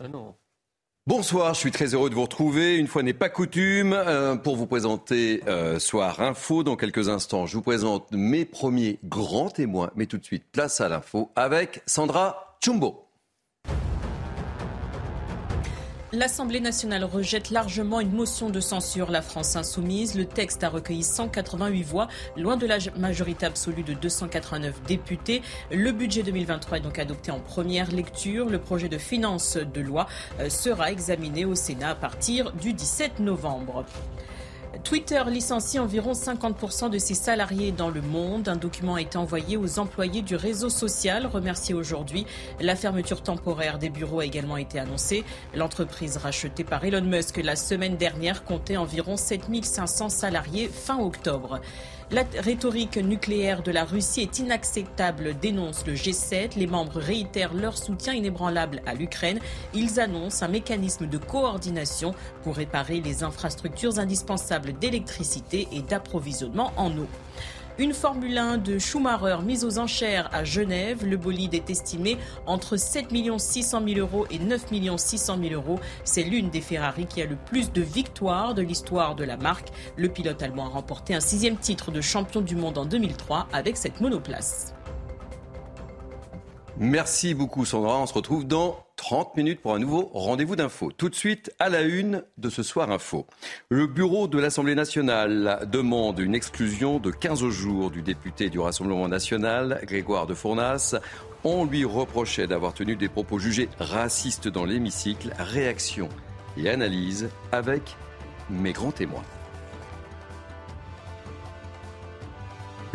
Ah. Bonsoir, je suis très heureux de vous retrouver. Une fois n'est pas coutume, euh, pour vous présenter euh, Soir Info. Dans quelques instants, je vous présente mes premiers grands témoins. Mais tout de suite, place à l'info avec Sandra Chumbo. L'Assemblée nationale rejette largement une motion de censure La France insoumise. Le texte a recueilli 188 voix, loin de la majorité absolue de 289 députés. Le budget 2023 est donc adopté en première lecture. Le projet de finances de loi euh, sera examiné au Sénat à partir du 17 novembre. Twitter licencie environ 50% de ses salariés dans le monde. Un document a été envoyé aux employés du réseau social, remercié aujourd'hui. La fermeture temporaire des bureaux a également été annoncée. L'entreprise rachetée par Elon Musk la semaine dernière comptait environ 7500 salariés fin octobre. La rhétorique nucléaire de la Russie est inacceptable, dénonce le G7. Les membres réitèrent leur soutien inébranlable à l'Ukraine. Ils annoncent un mécanisme de coordination pour réparer les infrastructures indispensables d'électricité et d'approvisionnement en eau. Une Formule 1 de Schumacher mise aux enchères à Genève. Le bolide est estimé entre 7 600 000 euros et 9 600 000 euros. C'est l'une des Ferrari qui a le plus de victoires de l'histoire de la marque. Le pilote allemand a remporté un sixième titre de champion du monde en 2003 avec cette monoplace. Merci beaucoup Sandra. On se retrouve dans 30 minutes pour un nouveau rendez-vous d'info. Tout de suite, à la une de ce soir info. Le bureau de l'Assemblée nationale demande une exclusion de 15 jours du député du Rassemblement national, Grégoire de Fournas. On lui reprochait d'avoir tenu des propos jugés racistes dans l'hémicycle. Réaction et analyse avec mes grands témoins.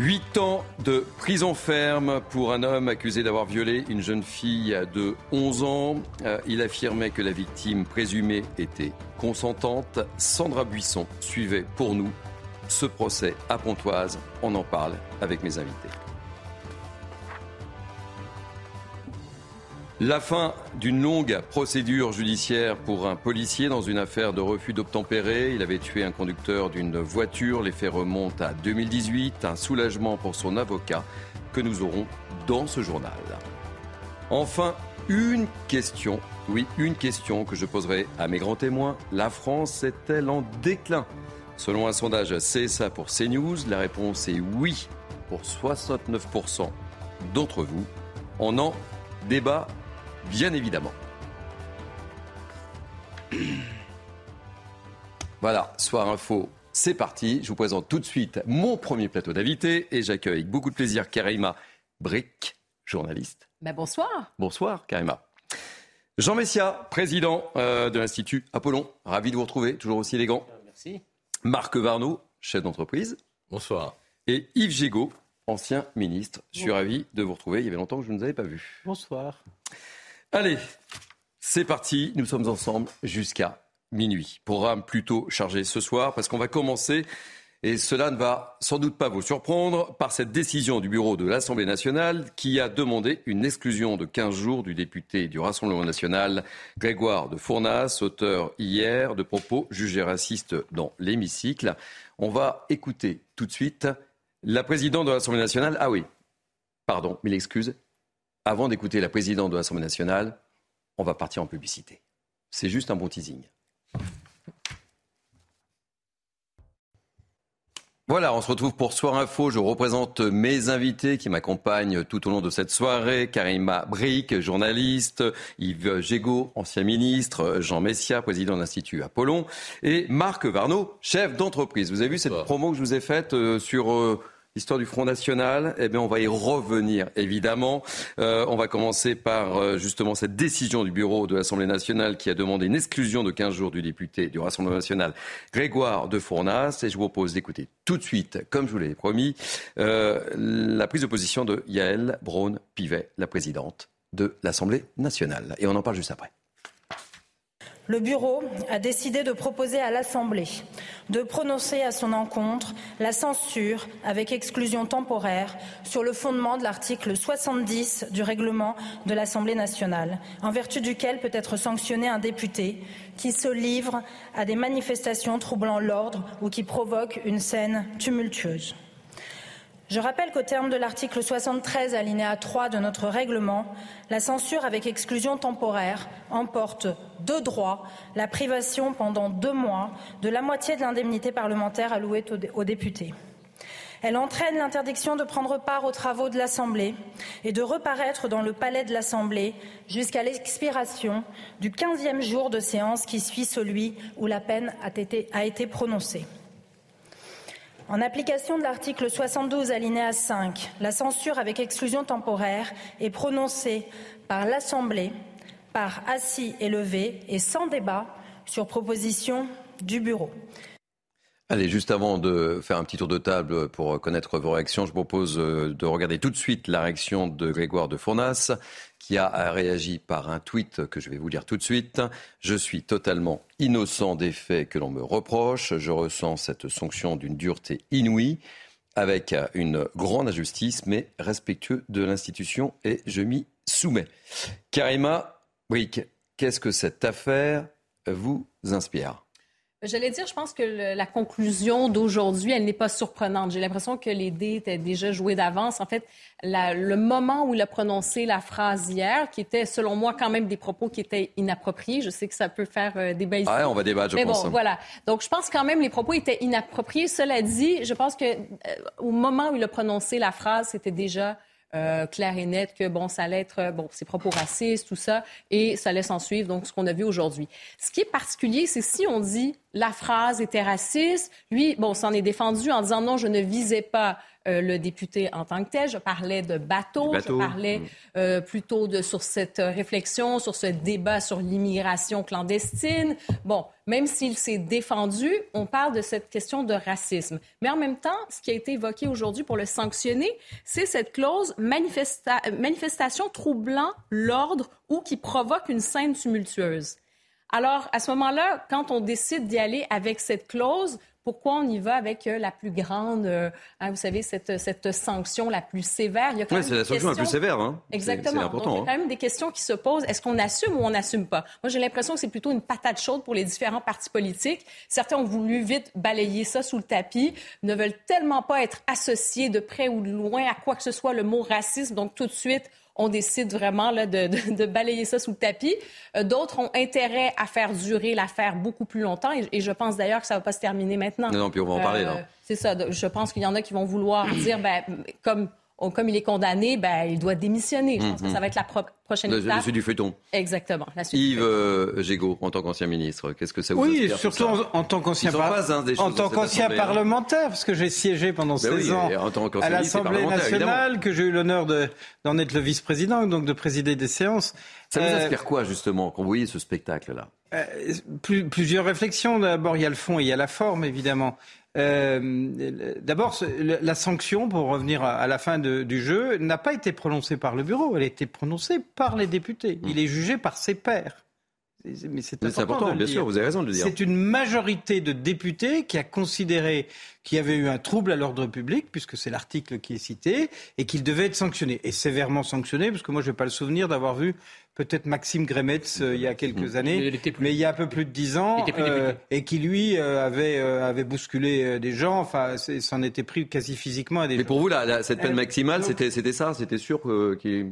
Huit ans de prison ferme pour un homme accusé d'avoir violé une jeune fille de 11 ans. Euh, il affirmait que la victime présumée était consentante. Sandra Buisson suivait pour nous ce procès à Pontoise. On en parle avec mes invités. La fin d'une longue procédure judiciaire pour un policier dans une affaire de refus d'obtempérer. Il avait tué un conducteur d'une voiture. Les faits remontent à 2018. Un soulagement pour son avocat que nous aurons dans ce journal. Enfin, une question, oui, une question que je poserai à mes grands témoins. La France est-elle en déclin? Selon un sondage CSA pour CNews, la réponse est oui pour 69% d'entre vous. On en débat bien évidemment. Voilà, Soir Info, c'est parti. Je vous présente tout de suite mon premier plateau d'invités et j'accueille avec beaucoup de plaisir Karima Brick, journaliste. Ben bonsoir. Bonsoir Karima. Jean Messia, président euh, de l'Institut Apollon. Ravi de vous retrouver, toujours aussi élégant. Merci. Marc Varnaud, chef d'entreprise. Bonsoir. Et Yves Gégaud, ancien ministre. Je suis ravi de vous retrouver. Il y avait longtemps que je ne vous avais pas vu. Bonsoir. Allez, c'est parti. Nous sommes ensemble jusqu'à minuit. Programme plutôt chargé ce soir parce qu'on va commencer, et cela ne va sans doute pas vous surprendre, par cette décision du bureau de l'Assemblée nationale qui a demandé une exclusion de 15 jours du député du Rassemblement national Grégoire de Fournas, auteur hier de propos jugés racistes dans l'hémicycle. On va écouter tout de suite la présidente de l'Assemblée nationale. Ah oui, pardon, mille excuses avant d'écouter la présidente de l'Assemblée nationale, on va partir en publicité. C'est juste un bon teasing. Voilà, on se retrouve pour Soir Info. Je représente mes invités qui m'accompagnent tout au long de cette soirée. Karima Brick, journaliste, Yves Gégaud, ancien ministre, Jean Messia, président de l'Institut Apollon, et Marc Varnaud, chef d'entreprise. Vous avez vu cette promo que je vous ai faite euh, sur euh, L'histoire du Front National, eh bien, on va y revenir, évidemment. Euh, on va commencer par euh, justement cette décision du bureau de l'Assemblée nationale qui a demandé une exclusion de 15 jours du député du Rassemblement national, Grégoire de Fournas. Et je vous propose d'écouter tout de suite, comme je vous l'ai promis, euh, la prise de position de Yael Braun-Pivet, la présidente de l'Assemblée nationale. Et on en parle juste après. Le Bureau a décidé de proposer à l'Assemblée de prononcer à son encontre la censure avec exclusion temporaire sur le fondement de l'article 70 du règlement de l'Assemblée nationale, en vertu duquel peut être sanctionné un député qui se livre à des manifestations troublant l'ordre ou qui provoquent une scène tumultueuse. Je rappelle qu'au terme de l'article 73 alinéa 3 de notre règlement, la censure avec exclusion temporaire emporte de droit la privation pendant deux mois de la moitié de l'indemnité parlementaire allouée aux députés. Elle entraîne l'interdiction de prendre part aux travaux de l'Assemblée et de reparaître dans le palais de l'Assemblée jusqu'à l'expiration du quinzième jour de séance qui suit celui où la peine a été, a été prononcée. En application de l'article 72 alinéa 5, la censure avec exclusion temporaire est prononcée par l'Assemblée par assis et levé et sans débat sur proposition du Bureau. Allez, juste avant de faire un petit tour de table pour connaître vos réactions, je propose euh, de regarder tout de suite la réaction de Grégoire de Fournas qui a réagi par un tweet que je vais vous lire tout de suite. Je suis totalement innocent des faits que l'on me reproche. Je ressens cette sanction d'une dureté inouïe avec une grande injustice, mais respectueux de l'institution et je m'y soumets. Karima Brick, qu'est-ce que cette affaire vous inspire? J'allais dire, je pense que la conclusion d'aujourd'hui, elle n'est pas surprenante. J'ai l'impression que les dés étaient déjà joués d'avance. En fait, le moment où il a prononcé la phrase hier, qui était, selon moi, quand même des propos qui étaient inappropriés, je sais que ça peut faire euh, débat ici. Ah, on va débattre, je Mais pense. bon, voilà. Donc, je pense quand même les propos étaient inappropriés. Cela dit, je pense que euh, au moment où il a prononcé la phrase, c'était déjà euh, clair et net que bon, ça allait être euh, bon, ses propos racistes, tout ça, et ça laisse en suivre donc ce qu'on a vu aujourd'hui. Ce qui est particulier, c'est si on dit la phrase était raciste, lui, bon, s'en est défendu en disant non, je ne visais pas euh, le député en tant que tel. Je parlais de bateau, je parlais mm. euh, plutôt de, sur cette réflexion, sur ce débat sur l'immigration clandestine. Bon, même s'il s'est défendu, on parle de cette question de racisme. Mais en même temps, ce qui a été évoqué aujourd'hui pour le sanctionner, c'est cette clause manifestation troublant l'ordre ou qui provoque une scène tumultueuse. Alors, à ce moment-là, quand on décide d'y aller avec cette clause, pourquoi on y va avec euh, la plus grande, euh, hein, vous savez, cette, cette, sanction la plus sévère? Oui, c'est la sanction la plus sévère. Hein. Exactement. C'est important. il y a hein. quand même des questions qui se posent. Est-ce qu'on assume ou on n'assume pas? Moi, j'ai l'impression que c'est plutôt une patate chaude pour les différents partis politiques. Certains ont voulu vite balayer ça sous le tapis, ne veulent tellement pas être associés de près ou de loin à quoi que ce soit le mot racisme. Donc, tout de suite, on décide vraiment là, de, balayer ça sous le tapis. Euh, d'autres ont intérêt à faire durer l'affaire beaucoup plus longtemps et, je pense d'ailleurs que ça ne va pas se terminer maintenant. Non, non puis on va en parler. Euh, c'est ça. Je pense qu'il y en a qui vont vouloir dire, ben, comme comme il est condamné, ben, il doit démissionner. Je pense que ça va être la prochaine étape. La suite du feuilleton. Exactement. La suite Yves euh, Gégaud, en tant qu'ancien ministre, qu'est-ce que ça vous Oui, surtout en, tant qu'ancien en tant qu'ancien hein. parlementaire, parce que j'ai siégé pendant 16 ben ans à l'Assemblée nationale, que j'ai eu l'honneur d'en être le vice-président, donc de présider des séances. Ça vous euh, inspire quoi, justement, quand vous voyez ce spectacle-là? Euh, Plusieurs réflexions. D'abord, il y a le fond et il y a la forme, évidemment. Euh, D'abord, la sanction, pour revenir à, la fin de, du jeu, n'a pas été prononcée par le bureau, elle a été prononcée par les députés. Il est jugé par ses pairs. Mais c'est important, bien sûr, vous avez raison de le dire. C'est une majorité de députés qui a considéré qu'il y avait eu un trouble à l'ordre public, puisque c'est l'article qui est cité, et qu'il devait être sanctionné, et sévèrement sanctionné, parce que moi je n'ai pas le souvenir d'avoir vu peut-être Maxime Grémetz euh, il y a quelques années, mais il y a un peu plus de dix ans, euh, et qui lui euh, avait, avait bousculé des gens, enfin s'en était pris quasi physiquement à des Mais pour vous, cette peine maximale, c'était ça, c'était sûr qu'il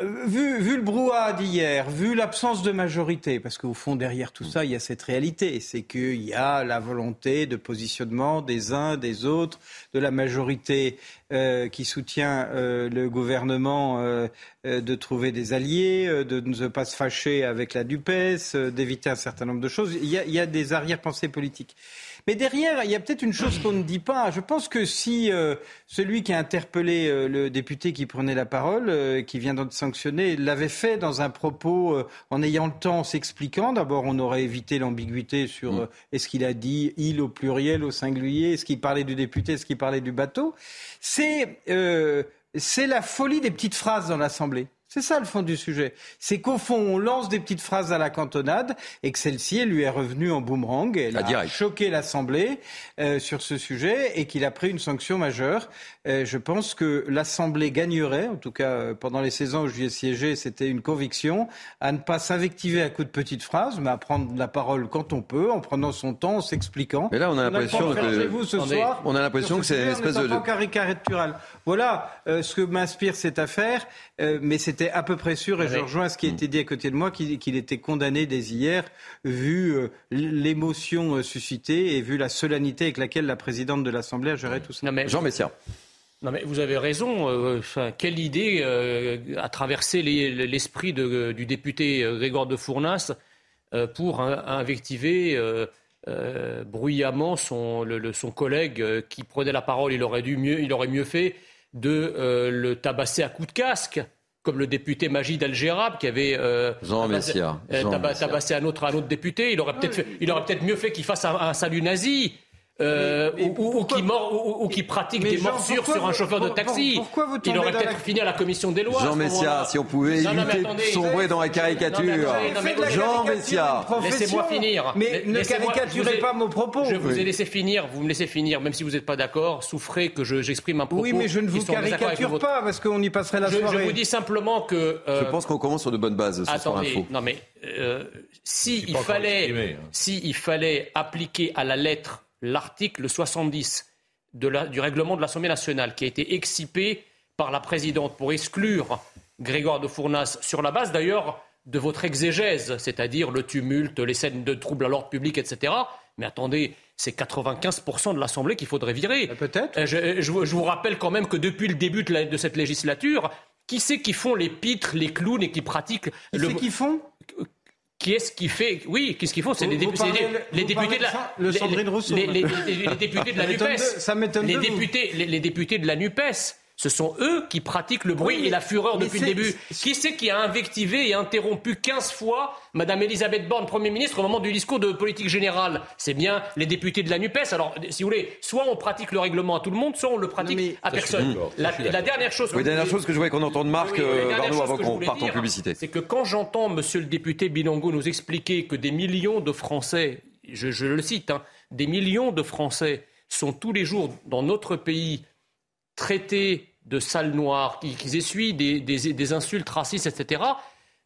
Vu, vu, le brouhaha d'hier, vu l'absence de majorité, parce qu'au fond, derrière tout ça, il y a cette réalité, c'est qu'il y a la volonté de positionnement des uns, des autres, de la majorité euh, qui soutient euh, le gouvernement euh, de trouver des alliés, de ne pas se fâcher avec la DUPES, d'éviter un certain nombre de choses. Il y a, il y a des arrière-pensées politiques. Mais derrière, il y a peut-être une chose qu'on ne dit pas. Je pense que si euh, celui qui a interpellé euh, le député qui prenait la parole, euh, qui vient d'être sanctionné, l'avait fait dans un propos en ayant le temps, s'expliquant, d'abord on aurait évité l'ambiguïté sur mm. est-ce qu'il a dit il au pluriel, au singulier, est-ce qu'il parlait du député, est-ce qu'il parlait du bateau. C'est c'est la folie des petites phrases dans l'Assemblée. C'est ça le fond du sujet. C'est qu'au fond, on lance des petites phrases à la cantonade et que celle-ci, elle lui est revenue en boomerang. Elle a choqué l'Assemblée euh, sur ce sujet et qu'il a pris une sanction majeure. Euh, je pense que l'Assemblée gagnerait, en tout cas euh, pendant les 16 ans où j'y ai siégé, c'était une conviction, à ne pas s'invectiver à coups de petites phrases, mais à prendre la parole quand on peut, en prenant son temps, en s'expliquant. Mais là, on a l'impression que... Vous ce soir, on a l'impression que c'est une espèce de... caricatural. Voilà ce que m'inspire cette affaire, mais c'était à peu près sûr, et je rejoins ce qui a été dit à côté de moi, qu'il était condamné dès hier, vu euh, l'émotion euh, suscitée et vu la solennité avec laquelle la présidente de l'Assemblée a géré tout ça. Jean Messia. Non mais vous avez raison. Euh, quelle idée a traversé l'esprit du député Grégoire de Fournas pour invectiver bruyamment son, son collègue qui prenait la parole. Il aurait, dû mieux, il aurait mieux fait de le tabasser à coups de casque comme le député Magid Al-Gérab qui avait euh, Jean euh, tabassé un autre, un autre député. Il aurait peut-être peut mieux fait qu'il fasse un salut nazi. Euh, ou, qui mort, ou, qui pratique des morsures sur un chauffeur de taxi. Pourquoi vous Il aurait peut-être fini à la commission des lois. Jean Messia, si on pouvait éviter de sombrer dans la caricature. Jean Messia. Laissez-moi finir. Mais ne caricaturez pas mon propos. Je vous ai laissé finir, vous me laissez finir, même si vous n'êtes pas d'accord, souffrez que j'exprime un propos. Oui, mais je ne vous caricature pas, parce qu'on y passerait la soirée. Je vous dis simplement que... Euh, je pense qu'on commence sur de bonnes bases ce soir info. Non mais, euh, si il fallait, hein. si il fallait appliquer à la lettre l'article 70 du règlement de l'Assemblée nationale qui a été excipé par la présidente pour exclure Grégoire de Fournas sur la base d'ailleurs de votre exégèse, c'est-à-dire le tumulte, les scènes de troubles à l'ordre public, etc. Mais attendez, c'est 95% de l'Assemblée qu'il faudrait virer. Euh, peut-être. Euh, je, vous rappelle quand même que depuis le début de, cette législature, qui c'est qui font les pitres, les clowns et qui pratiquent... Qui c'est qui font? Qui est-ce qui fait Oui, qu'est-ce qu'ils font? C'est les, députés de la le Sandrine Rousseau. Les, députés de la Nupes. Ça m'étonne les députés, les, députés de la Nupes. Ce sont eux qui pratiquent le bruit et la fureur depuis le début. Qui c'est qui a invectivé et interrompu 15 fois Madame Elisabeth Borne, Premier ministre, au moment du discours de politique générale? C'est bien les députés de la NUPES. Alors, si vous voulez, soit on pratique le règlement à tout le monde, soit on le pratique à personne. La, dernière chose... Oui, dernière chose que je voulais qu'on entende Marc euh, avant qu'on parte en publicité. C'est que quand j'entends Monsieur le député Bilongo nous expliquer que des millions de Français, je, le cite, hein, des millions de Français sont tous les jours dans notre pays traités de sales noirs, qu'ils essuient des, insultes racistes, etc.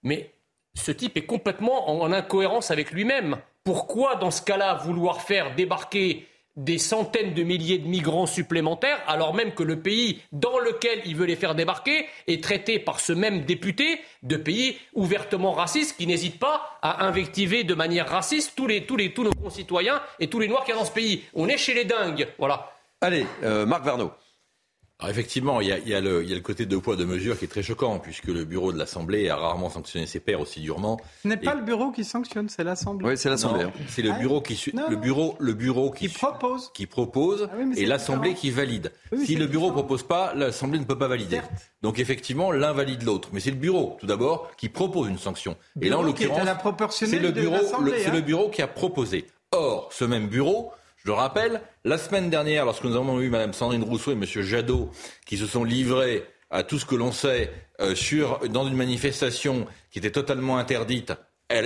Mais ce type est complètement en, incohérence avec lui-même. Pourquoi, dans ce cas-là, vouloir faire débarquer des centaines de milliers de migrants supplémentaires, alors même que le pays dans lequel il veut les faire débarquer est traité par ce même député de pays ouvertement racistes qui n'hésite pas à invectiver de manière raciste tous, les, tous, les, tous nos concitoyens et tous les noirs qu'il y a dans ce pays. On est chez les dingues. Voilà. Allez, euh, Marc Verneau. Alors effectivement, il y, a, il, y a le, il y, a, le, côté de poids de mesure qui est très choquant, puisque le bureau de l'Assemblée a rarement sanctionné ses pairs aussi durement. Ce n'est pas le bureau qui sanctionne, c'est l'Assemblée. Oui, c'est l'Assemblée. C'est le bureau qui le bureau le bureau qui, qui propose, qui propose ah et l'Assemblée qui valide. si le bureau ne propose pas, l'Assemblée ne peut pas valider. Donc effectivement, l'un valide l'autre, mais c'est le bureau tout d'abord qui propose une sanction. et là en l'occurrence, c'est le bureau, c'est le hein. bureau qui a proposé. Or, ce même bureau je le rappelle, la semaine dernière, lorsque nous avons eu Mme Sandrine Rousseau et M. Jadot qui se sont livrés à tout ce que l'on sait euh, dans une manifestation qui était totalement interdite,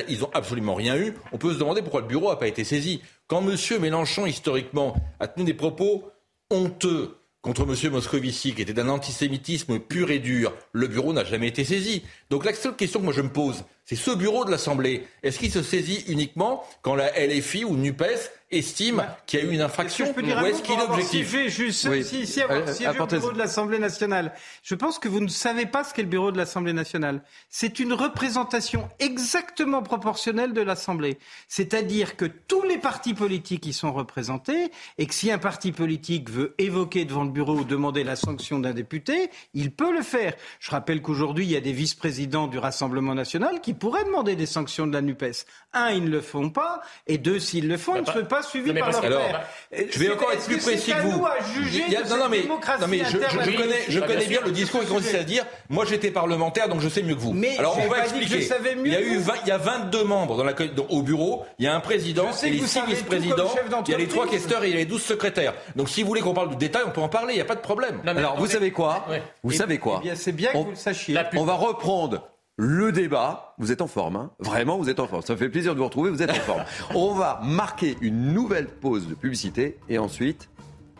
ils n'ont absolument rien eu. On peut se demander pourquoi le bureau n'a pas été saisi. Quand M. Mélenchon, historiquement, a tenu des propos honteux contre M. Moscovici, qui était d'un antisémitisme pur et dur, le bureau n'a jamais été saisi. Donc la seule question que moi je me pose, c'est ce bureau de l'Assemblée, est-ce qu'il se saisit uniquement quand la LFI ou NUPES estime bah, qu'il y a eu une infraction est ou est-ce qu'il est objectif juste si, si, avoir euh, au bureau de l'Assemblée nationale. Je pense que vous ne savez pas ce qu'est le bureau de l'Assemblée nationale. C'est une représentation exactement proportionnelle de l'Assemblée. C'est-à-dire que tous les partis politiques y sont représentés et que si un parti politique veut évoquer devant le bureau ou demander la sanction d'un député, il peut le faire. Je rappelle qu'aujourd'hui, il y a des vice-présidents du Rassemblement national qui pourraient demander des sanctions de la NUPES. Un, ils ne le font pas, et deux, s'ils le font, ils ne sont pas suivis par leur père. Je vais encore être plus précis que vous. non, non, mais, non, mais je, je, connais, je connais bien le discours qui consiste à dire moi j'étais parlementaire donc je sais mieux que vous. Mais Alors on va expliquer. il y a eu il y a 22 membres dans la, au bureau, il y a un président, et les six vice-présidents, il y a les trois questeurs et il y a les 12 secrétaires. Donc si vous voulez qu'on parle du détail, on peut en parler, il n'y a pas de problème. Alors vous savez quoi Vous savez quoi C'est bien que vous le sachiez. On va reprendre le débat. Vous êtes en forme, hein Vraiment, vous êtes en forme. Ça me fait plaisir de vous retrouver, vous êtes en forme. On va marquer une nouvelle pause de publicité et ensuite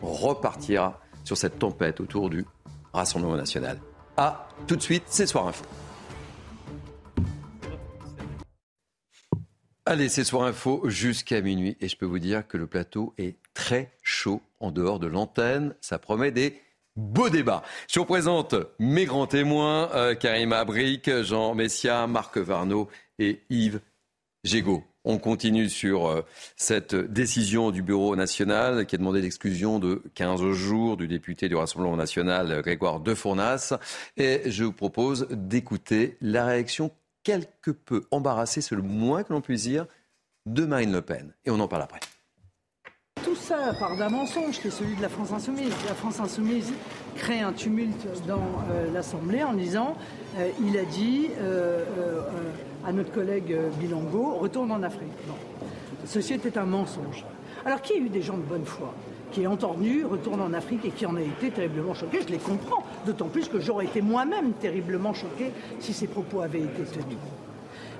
on repartira sur cette tempête autour du Rassemblement national. À tout de suite, c'est Soir Info. Allez, c'est Soir Info jusqu'à minuit et je peux vous dire que le plateau est très chaud en dehors de l'antenne. Ça promet des beaux débats. Je vous présente mes grands témoins, euh, Karim Abric, Jean Messia, Marc Varno et Yves Gégaud. On continue sur euh, cette décision du Bureau national qui a demandé l'exclusion de 15 jours du député du Rassemblement national Grégoire De Fournas. Et je vous propose d'écouter la réaction quelque peu embarrassée, c'est le moins que l'on puisse dire, de Marine Le Pen. Et on en parle après. Tout ça part d'un mensonge qui est celui de la France Insoumise. La France Insoumise crée un tumulte dans euh, l'Assemblée en disant euh, il a dit à notre collègue euh, Bilongo, retourne en Afrique. Ceci était un mensonge. Alors, qui a eu des gens de bonne foi qui ont entendu retourne en Afrique et qui en a été terriblement choqué? Je les comprends, d'autant plus que j'aurais été moi-même terriblement choqué si ces propos avaient été tenus.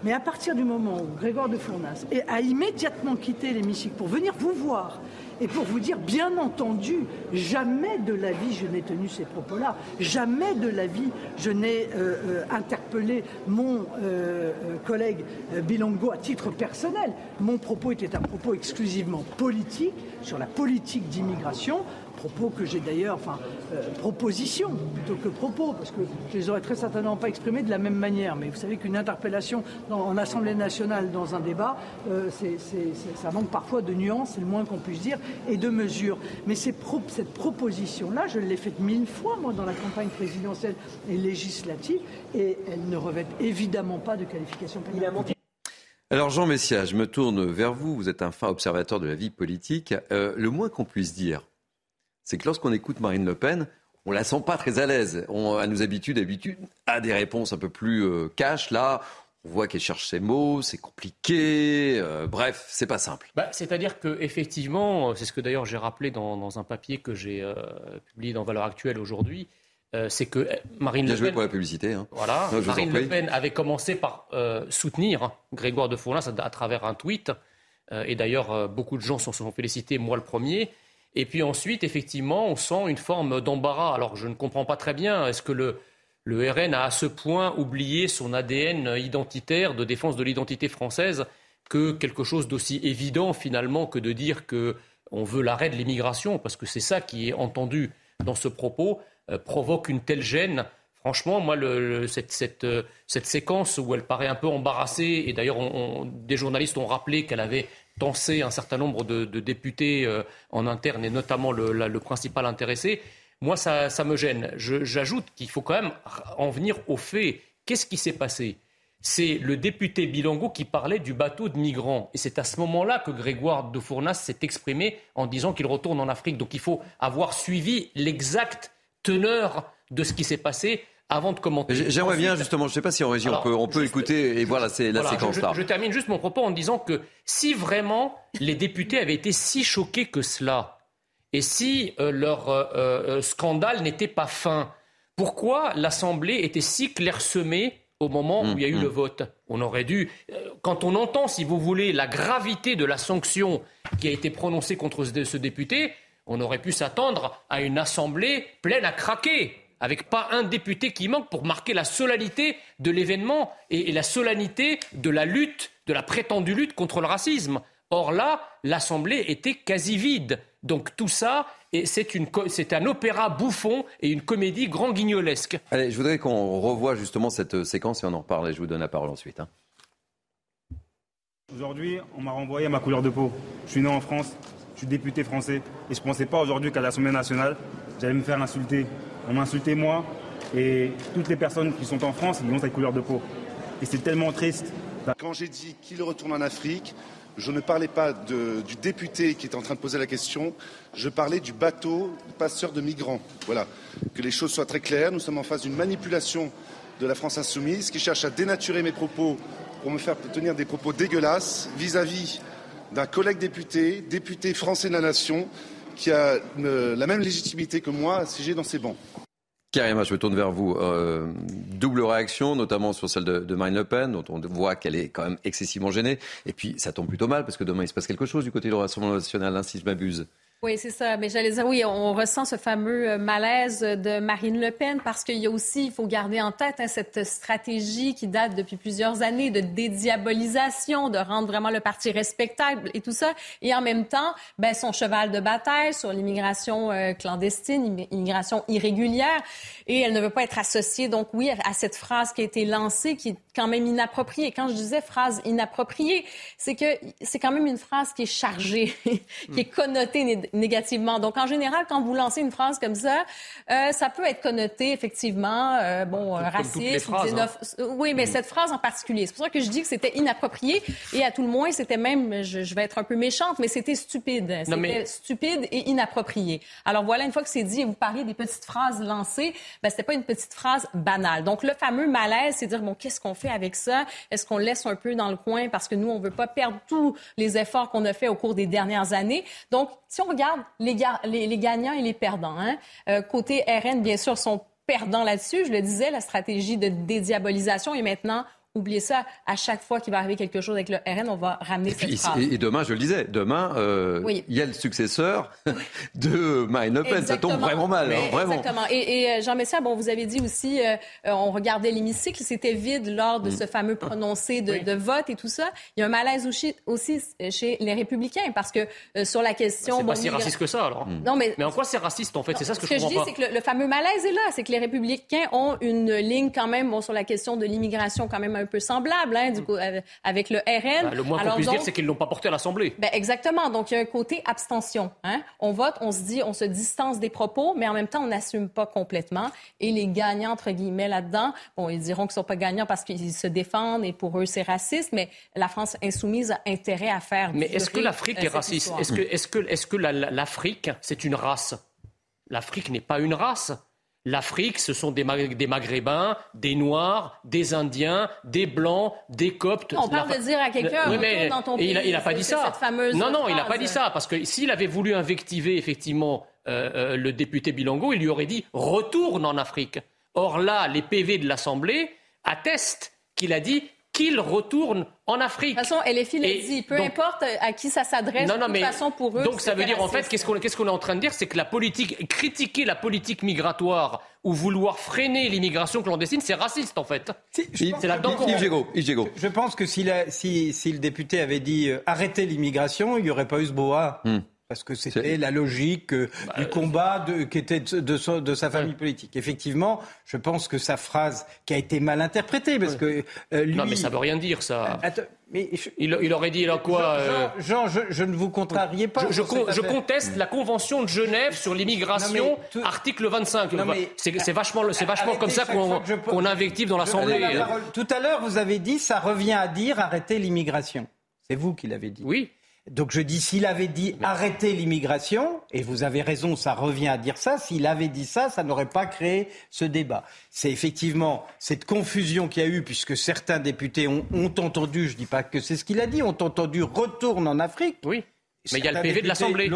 Mais à partir du moment où Grégoire de Fournas a immédiatement quitté l'hémicycle pour venir vous voir et pour vous dire, bien entendu, jamais de la vie je n'ai tenu ces propos-là, jamais de la vie je n'ai euh, euh, interpellé mon euh, collègue Bilongo à titre personnel. Mon propos était un propos exclusivement politique sur la politique d'immigration propos que j'ai d'ailleurs, enfin, euh, propositions plutôt que propos, parce que je les aurais très certainement pas exprimés de la même manière. Mais vous savez qu'une interpellation en Assemblée nationale dans un débat, euh, ça manque parfois de nuances, c'est le moins qu'on puisse dire, et de mesures. Mais cette proposition-là, je l'ai faite mille fois, moi, dans la campagne présidentielle et législative, et elle ne revêt évidemment pas de qualification pénale. Alors Jean Messia, je me tourne vers vous. Vous êtes un fin observateur de la vie politique. Euh, le moins qu'on puisse dire, c'est que lorsqu'on écoute Marine Le Pen, on la sent pas très à l'aise. On, elle nous habitue d'habitude à des réponses un peu plus euh, cash. Là, on voit qu'elle cherche ses mots, c'est compliqué. Euh, bref, c'est pas simple. Bah, c'est-à-dire que effectivement, c'est ce que d'ailleurs j'ai rappelé dans, un papier que j'ai euh, publié dans Valeurs Actuelles aujourd'hui. c'est que Marine Le Pen. pour la publicité. Hein. Voilà. Marine Le Pen avait commencé par soutenir Grégoire de Fournas à, à, travers un tweet. et d'ailleurs, beaucoup de gens s'en sont félicités, moi le premier. Et puis ensuite, effectivement, on sent une forme d'embarras. Alors je ne comprends pas très bien. Est-ce que le, RN a à ce point oublié son ADN identitaire de défense de l'identité française que quelque chose d'aussi évident finalement que de dire qu'on veut l'arrêt de l'immigration, parce que c'est ça qui est entendu dans ce propos, euh, provoque une telle gêne. Franchement, moi, euh, cette, séquence où elle paraît un peu embarrassée, et d'ailleurs, des journalistes ont rappelé qu'elle avait tensé un certain nombre de, députés euh, en interne, et notamment le, principal intéressé, moi, ça, me gêne. J'ajoute qu'il faut quand même en venir au fait. Qu'est-ce qui s'est passé? C'est le député Bilongo qui parlait du bateau de migrants. Et c'est à ce moment-là que Grégoire de Fournas s'est exprimé en disant qu'il retourne en Afrique. Donc il faut avoir suivi l'exacte teneur de ce qui s'est passé avant de commenter. J'aimerais bien justement, je ne sais pas si en on peut, on peut écouter et voilà, c'est la séquence-là. Je, termine juste mon propos en disant que si vraiment les députés avaient été si choqués que cela, et si euh, leur euh, euh, scandale n'était pas fin, pourquoi l'Assemblée était si clairsemée au moment où il y a eu hum, le hum. vote? On aurait dû, quand on entend, si vous voulez, la gravité de la sanction qui a été prononcée contre ce député, on aurait pu s'attendre à une assemblée pleine à craquer avec pas un député qui manque pour marquer la solennité de l'événement et, la solennité de la lutte, de la prétendue lutte contre le racisme. Or là, l'Assemblée était quasi vide. Donc tout ça, c'est un opéra bouffon et une comédie grand guignolesque. Allez, je voudrais qu'on revoie justement cette euh, séquence et on en reparle et je vous donne la parole ensuite. Hein. Aujourd'hui, on m'a renvoyé à ma couleur de peau. Je suis né en France, je suis député français et je ne pensais pas aujourd'hui qu'à l'Assemblée nationale, j'allais me faire insulter on m'a insulté moi et toutes les personnes qui sont en France, ils ont cette couleur de peau. Et c'est tellement triste. Quand j'ai dit qu'il retourne en Afrique, je ne parlais pas du député qui est en train de poser la question, je parlais du bateau passeur de migrants. Voilà. Que les choses soient très claires, nous sommes en face d'une manipulation de la France insoumise qui cherche à dénaturer mes propos pour me faire tenir des propos dégueulasses vis-à-vis d'un collègue député, député français de la nation, qui a euh, la même légitimité que moi à siéger dans ces bancs. Karima, je me tourne vers vous. Euh, double réaction, notamment sur celle de, Marine Le Pen, dont on voit qu'elle est quand même excessivement gênée. Et puis, ça tombe plutôt mal, parce que demain, il se passe quelque chose du côté du Rassemblement national, hein, si je m'abuse. Oui, c'est ça. Mais j'allais dire, oui, on ressent ce fameux euh, malaise de Marine Le Pen parce qu'il y a aussi, il faut garder en tête hein, cette stratégie qui date depuis plusieurs années de dédiabolisation, de rendre vraiment le parti respectable et tout ça. Et en même temps, ben, son cheval de bataille sur l'immigration euh, clandestine, immigration irrégulière. Et elle ne veut pas être associée, donc oui, à cette phrase qui a été lancée, qui est quand même inappropriée. Quand je disais phrase inappropriée, c'est que c'est quand même une phrase qui est chargée, qui est connotée négativement. Donc, en général, quand vous lancez une phrase comme ça, euh, ça peut être connoté, effectivement, euh, bon, bah, raciste. Hein. Oui, mais mm. cette phrase en particulier. C'est pour ça que je dis que c'était inapproprié et à tout le moins, c'était même, je, vais être un peu méchante, mais c'était stupide. C'était stupide et inapproprié. Alors voilà, une fois que c'est dit, vous parliez des petites phrases lancées, ben, c'était pas une petite phrase banale. Donc, le fameux malaise, c'est dire, bon, qu'est-ce qu'on fait avec ça? Est-ce qu'on laisse un peu dans le coin parce que nous, on veut pas perdre tous les efforts qu'on a fait au cours des dernières années? Donc, si on regarde les, les, gagnants et les perdants, hein, euh, côté RN, bien sûr, sont perdants là-dessus. Je le disais, la stratégie de dédiabolisation est maintenant Oubliez ça, à chaque fois qu'il va arriver quelque chose avec le RN, on va ramener et cette phrase. Et, demain, je le disis, demain, euh, il y a le successeur de Marine Le Pen. Ça tombe vraiment mal, hein, vraiment. Exactement. Et, euh, Jean Messia, bon, vous avez dit aussi, euh, on regardait l'hémicycle, c'était vide lors de mm. ce fameux prononcé de, vote et tout ça. Il y a un malaise aussi, aussi chez les Républicains parce que sur la question... C'est pas si raciste que ça, alors. Non, mais... mais en quoi c'est raciste, en fait? C'est ça ce que, je comprends pas. Ce que je dis, c'est que le, fameux malaise est là. C'est que les Républicains ont une ligne quand même bon, sur la question de l'immigration quand même un peu semblable hein, du coup, avec le RN. Ben, le moins qu'on puisse dire, c'est qu'ils ne l'ont pas porté à l'Assemblée. Ben, exactement. Donc, il y a un côté abstention. Hein. On vote, on se dit, on se distance des propos, mais en même temps, on n'assume pas complètement. Et les gagnants, entre guillemets, là-dedans, bon, ils diront qu'ils ne sont pas gagnants parce qu'ils se défendent et pour eux, c'est raciste, mais la France insoumise a intérêt à faire. Mais est-ce que l'Afrique euh, est raciste? Est-ce que, est-ce que, est-ce que l'Afrique, c'est une race? L'Afrique n'est pas une race. L'Afrique, ce sont des, Maghrébins, des Noirs, des Indiens, des Blancs, des Coptes. On parle de dire à quelqu'un, oui, dans ton pays, il n'a pas dit ça. Non, non, il n'a pas dit ça. Parce que s'il avait voulu invectiver, effectivement, euh, euh, le député Bilongo, il lui aurait dit retourne en Afrique. Or là, les PV de l'Assemblée attestent qu'il a dit qu'il retourne en Afrique. De toute façon, LFI l'a dit, peu importe à qui ça s'adresse, de toute façon, pour eux. Donc ça veut dire, en fait, qu'est-ce qu'on est en train de dire? C'est que la politique, critiquer la politique migratoire ou vouloir freiner l'immigration clandestine, c'est raciste, en fait. C'est là-dedans qu'on. Je pense que si, si, le député avait dit euh, arrêtez l'immigration, il n'y aurait pas eu ce boa. Hmm parce que c'était la logique euh, bah, du combat de, qui était de, de, sa famille politique. Effectivement, je pense que sa phrase qui a été mal interprétée, parce que euh, lui... Non, mais ça veut rien dire, ça. mais il, aurait dit là quoi Jean, euh, je, ne vous contrariez pas. Je, je, conteste la Convention de Genève sur l'immigration, article 25. C'est vachement, vachement comme ça qu'on invective dans l'Assemblée. Tout à l'heure, vous avez dit, ça revient à dire arrêter l'immigration. C'est vous qui l'avez dit. Oui. Donc je dis, s'il avait dit arrêter l'immigration, et vous avez raison, ça revient à dire ça, s'il avait dit ça, ça n'aurait pas créé ce débat. C'est effectivement cette confusion qu'il y a eu, puisque certains députés ont, entendu, je ne dis pas que c'est ce qu'il a dit, ont entendu retourne en Afrique. Oui. Mais il y a le PV de l'Assemblée.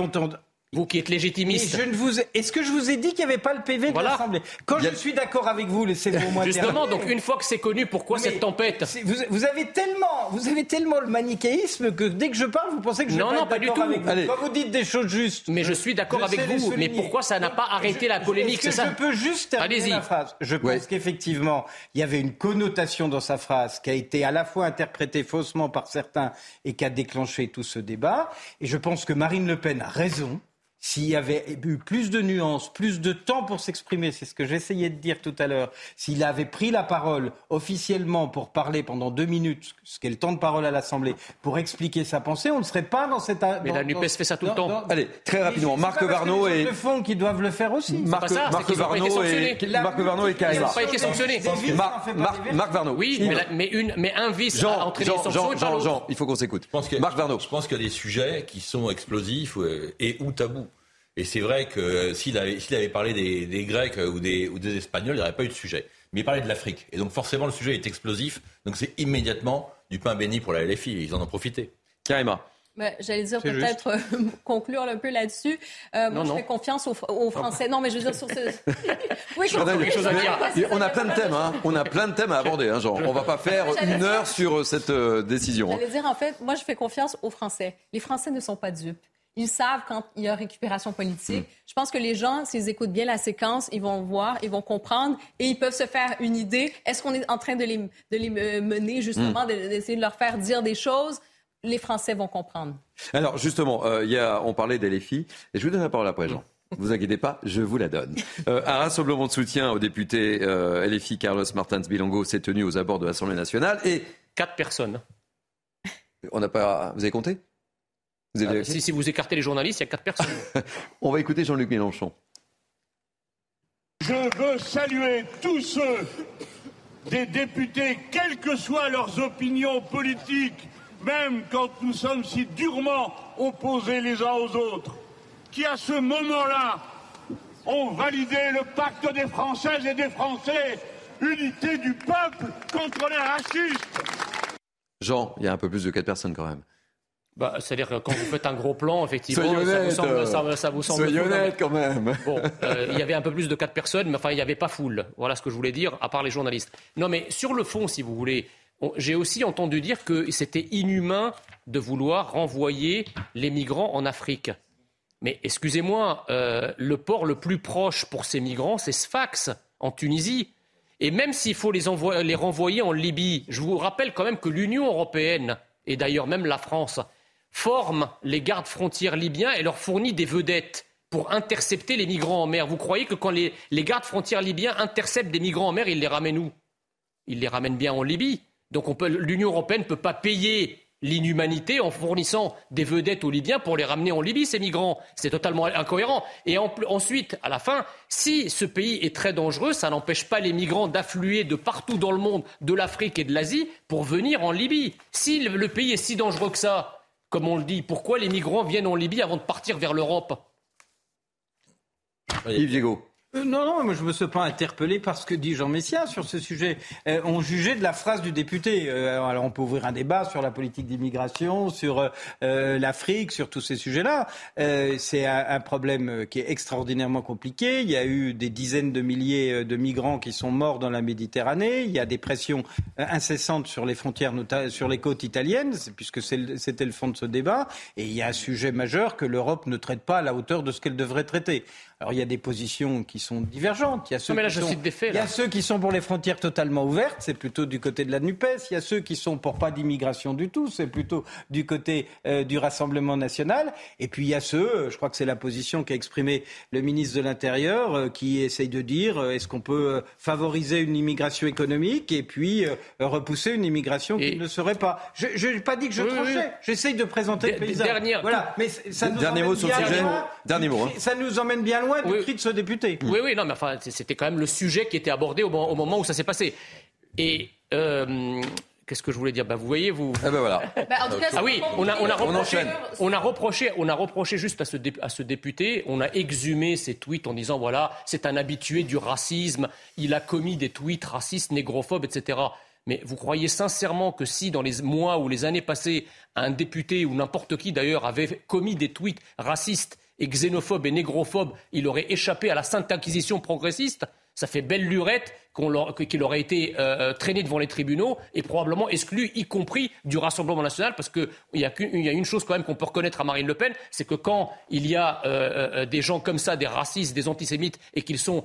Vous qui êtes légitimiste. Je ne vous... Est-ce que je vous ai dit qu'il n'y avait pas le PV de l'Assemblée Quand je suis d'accord avec vous, laissez-moi Justement, donc une fois que c'est connu, pourquoi cette tempête vous, avez tellement, vous avez tellement le manichéisme que dès que je parle, vous pensez que je non, vais non, pas, du tout. Avec vous. Quand vous dites des choses justes. Mais je suis d'accord avec vous. Mais pourquoi ça n'a pas arrêté la polémique C'est ça Je peux juste terminer la phrase? Je pense qu'effectivement, il y avait une connotation dans sa phrase qui a été à la fois interprétée faussement par certains et qui a déclenché tout ce débat. Et je pense que Marine Le Pen a raison s'il y avait eu plus de nuances, plus de temps pour s'exprimer, c'est ce que j'essayais de dire tout à l'heure, s'il avait pris la parole officiellement pour parler pendant deux minutes, ce qui est le temps de parole à l'Assemblée, pour expliquer sa pensée, on ne serait pas dans cette... Mais la NUPES fait ça tout le temps. Allez, très rapidement, Marc Varno et... Le fond qui doivent le faire aussi. Marc, ça, Marc Varno et. Marc Varno et Ils Kaima. n'ont pas été sanctionnés. Marc, Marc, Marc Varno. Oui, mais, la- mais une, mais un vice Jean, Jean, une sanction Jean, pas Jean, l'autre. Jean, il faut qu'on s'écoute. A- Marc Varno. Je pense qu'il y a des sujets qui sont explosifs euh, et ou tabous. Et c'est vrai que euh, s'il avait, parlé des, des Grecs euh, ou des, ou des Espagnols, il n'y aurait pas eu de sujet. Mais il parlait de l'Afrique. Et donc forcément, le sujet est explosif. Donc c'est immédiatement du pain béni pour la LFI. Ils en ont profité. Karima. Ben, J'allais dire peut-être euh, conclure un peu là-dessus. Euh, moi, Non, je non. fais confiance aux, aux Français. Non, mais je veux dire sur ce. Oui, chose à dire. On a plein de thèmes, hein. On a plein de thèmes à aborder, hein, Jean. On va pas faire une heure sur cette euh, décision. hein. J'allais dire, en fait, moi, je fais confiance aux Français. Les Français ne sont pas dupes. Ils savent quand il y a récupération politique. Je pense que les gens, s'ils écoutent bien la séquence, ils vont voir, ils vont comprendre et ils peuvent se faire une idée. Est-ce qu'on est en train de les, de les euh, mener, justement, de- d'essayer de leur faire dire des choses? Les Français vont comprendre. Alors justement, euh, il y a, on parlait des et je vous donne la parole après, Jean. Ne vous inquiétez pas, je vous la donne. Euh, un rassemblement de soutien au député euh, LFI Carlos Martins Bilongo s'est tenu aux abords de l'Assemblée nationale et Quatre personnes. on n'a pas. Vous avez compté? Vous avez Ah, si, si vous écartez les journalistes, il y a quatre personnes. On va écouter Jean-Luc Mélenchon. Je veux saluer tous ceux des députés, quelles que soient leurs opinions politiques, même quand nous sommes si durement opposés les uns aux autres, qui à ce moment-là ont validé le pacte des Françaises et des Français, unité du peuple contre les racistes. Jean, il y a un peu plus de quatre personnes quand même. Bah, C'est-à-dire que quand vous faites un gros plan, effectivement, ça vous semble, euh, ça, ça vous semble Soyez honnête quand même. Bon, euh, il y avait un peu plus de quatre personnes, mais enfin, il n'y avait pas foule. Voilà ce que je voulais dire, à part les journalistes. Non, mais sur le fond, si vous voulez, j'ai aussi entendu dire que c'était inhumain de vouloir renvoyer les migrants en Afrique. Mais excusez-moi, euh, le port le plus proche pour ces migrants, c'est Sfax, en Tunisie. Et même s'il faut les renvoyer en Libye, je vous rappelle quand même que l'Union européenne, et d'ailleurs même la France, forme les gardes frontières libyens et leur fournit des vedettes pour intercepter les migrants en mer. Vous croyez que quand les, les gardes frontières libyens interceptent des migrants en mer, ils les ramènent où? Ils les ramènent bien en Libye. Donc l'Union européenne ne peut pas payer l'inhumanité en fournissant des vedettes aux Libyens pour les ramener en Libye, ces migrants. C'est totalement incohérent. Et ensuite, à la fin, si ce pays est très dangereux, ça n'empêche pas les migrants d'affluer de partout dans le monde, de l'Afrique et de l'Asie, pour venir en Libye. Si le pays est si dangereux que ça, comme on le dit, pourquoi les migrants viennent en Libye avant de partir vers l'Europe? Yves Diego. Euh, non, non, je ne me suis pas interpellé par ce que dit Jean Messia sur ce sujet. Euh, on jugeait de la phrase du député. Euh, alors on peut ouvrir un débat sur la politique d'immigration, sur l'Afrique, sur tous ces sujets-là. C'est un, un problème qui est extraordinairement compliqué. Il y a eu des dizaines de milliers de migrants qui sont morts dans la Méditerranée. Il y a des pressions incessantes sur les frontières, sur les côtes italiennes, puisque c'était le fond de ce débat. Et il y a un sujet majeur que l'Europe ne traite pas à la hauteur de ce qu'elle devrait traiter. Alors il y a des positions qui sont divergentes. Il y a ceux, là, qui, sont, cite des faits, il y a là. ceux qui sont pour les frontières totalement ouvertes, c'est plutôt du côté de la NUPES. Il y a ceux qui sont pour pas d'immigration du tout, c'est plutôt du côté euh, du Rassemblement national. Et puis il y a ceux, euh, je crois que c'est la position qu'a exprimée le ministre de l'Intérieur, euh, qui essaye de dire euh, est-ce qu'on peut favoriser une immigration économique et puis euh, repousser une immigration qui ne serait pas. Je n'ai pas dit que je Oui, tranchais, oui. j'essaye de présenter D- le paysage. dernière- voilà, mais ça nous Dernier mot sur le sujet. Dernier mot, hein. Ça nous emmène bien loin du Oui. cri de ce député. Oui, oui, non, mais enfin, c'était quand même le sujet qui était abordé au, mo- au moment où ça s'est passé. Et euh, qu'est-ce que je voulais dire? Ben, Vous voyez, vous. Ah ben voilà. Ben, en tout cas, Ah oui, on a, on a On reproché, enchaîne. on a reproché, on a reproché juste à ce, dé- à ce député, on a exhumé ses tweets en disant voilà, c'est un habitué du racisme, il a commis des tweets racistes, négrophobes, etc. Mais vous croyez sincèrement que si dans les mois ou les années passées, un député ou n'importe qui d'ailleurs avait commis des tweets racistes et xénophobes et négrophobes, il aurait échappé à la sainte inquisition progressiste. Ça fait belle lurette qu'il aurait été euh, traîné devant les tribunaux et probablement exclu, y compris du Rassemblement national, parce qu'il y, a y a une chose quand même qu'on peut reconnaître à Marine Le Pen, c'est que quand il y a euh, euh, des gens comme ça, des racistes, des antisémites, et qu'ils sont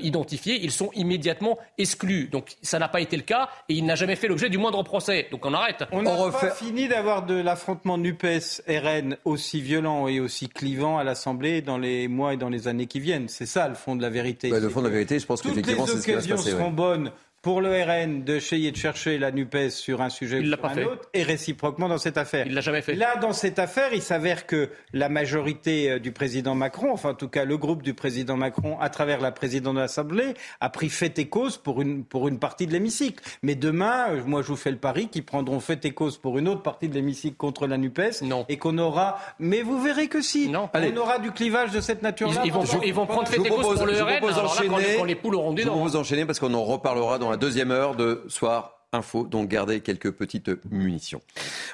identifiés, ils sont immédiatement exclus. Donc ça n'a pas été le cas, et il n'a jamais fait l'objet du moindre procès. Donc on arrête. On n'a pas fini d'avoir de l'affrontement NUPES-RN aussi violent et aussi clivant à l'Assemblée dans les mois et dans les années qui viennent. C'est ça le fond de la vérité. le fond de la vérité, je pense qu'effectivement, c'est ce qui va se passer. Seront bonnes pour le RN d'essayer de chercher la NUPES sur un sujet ou sur un autre, et réciproquement dans cette affaire. Il l'a jamais fait. Là, dans cette affaire, il s'avère que la majorité euh, du président Macron, enfin en tout cas le groupe du président Macron, à travers la présidente de l'Assemblée, a pris fait et cause pour une, pour une partie de l'hémicycle. Mais demain, euh, moi je vous fais le pari qu'ils prendront fait et cause pour une autre partie de l'hémicycle contre la NUPES. Non. Et qu'on aura... Mais vous verrez que si. Non. On aura du clivage de cette nature-là. Ils, vont, ils vont prendre fait et cause pour le RN. Alors les poules auront des dents. vous enchaîner parce qu'on en reparlera dans la deuxième heure de Soir Info, donc gardez quelques petites munitions.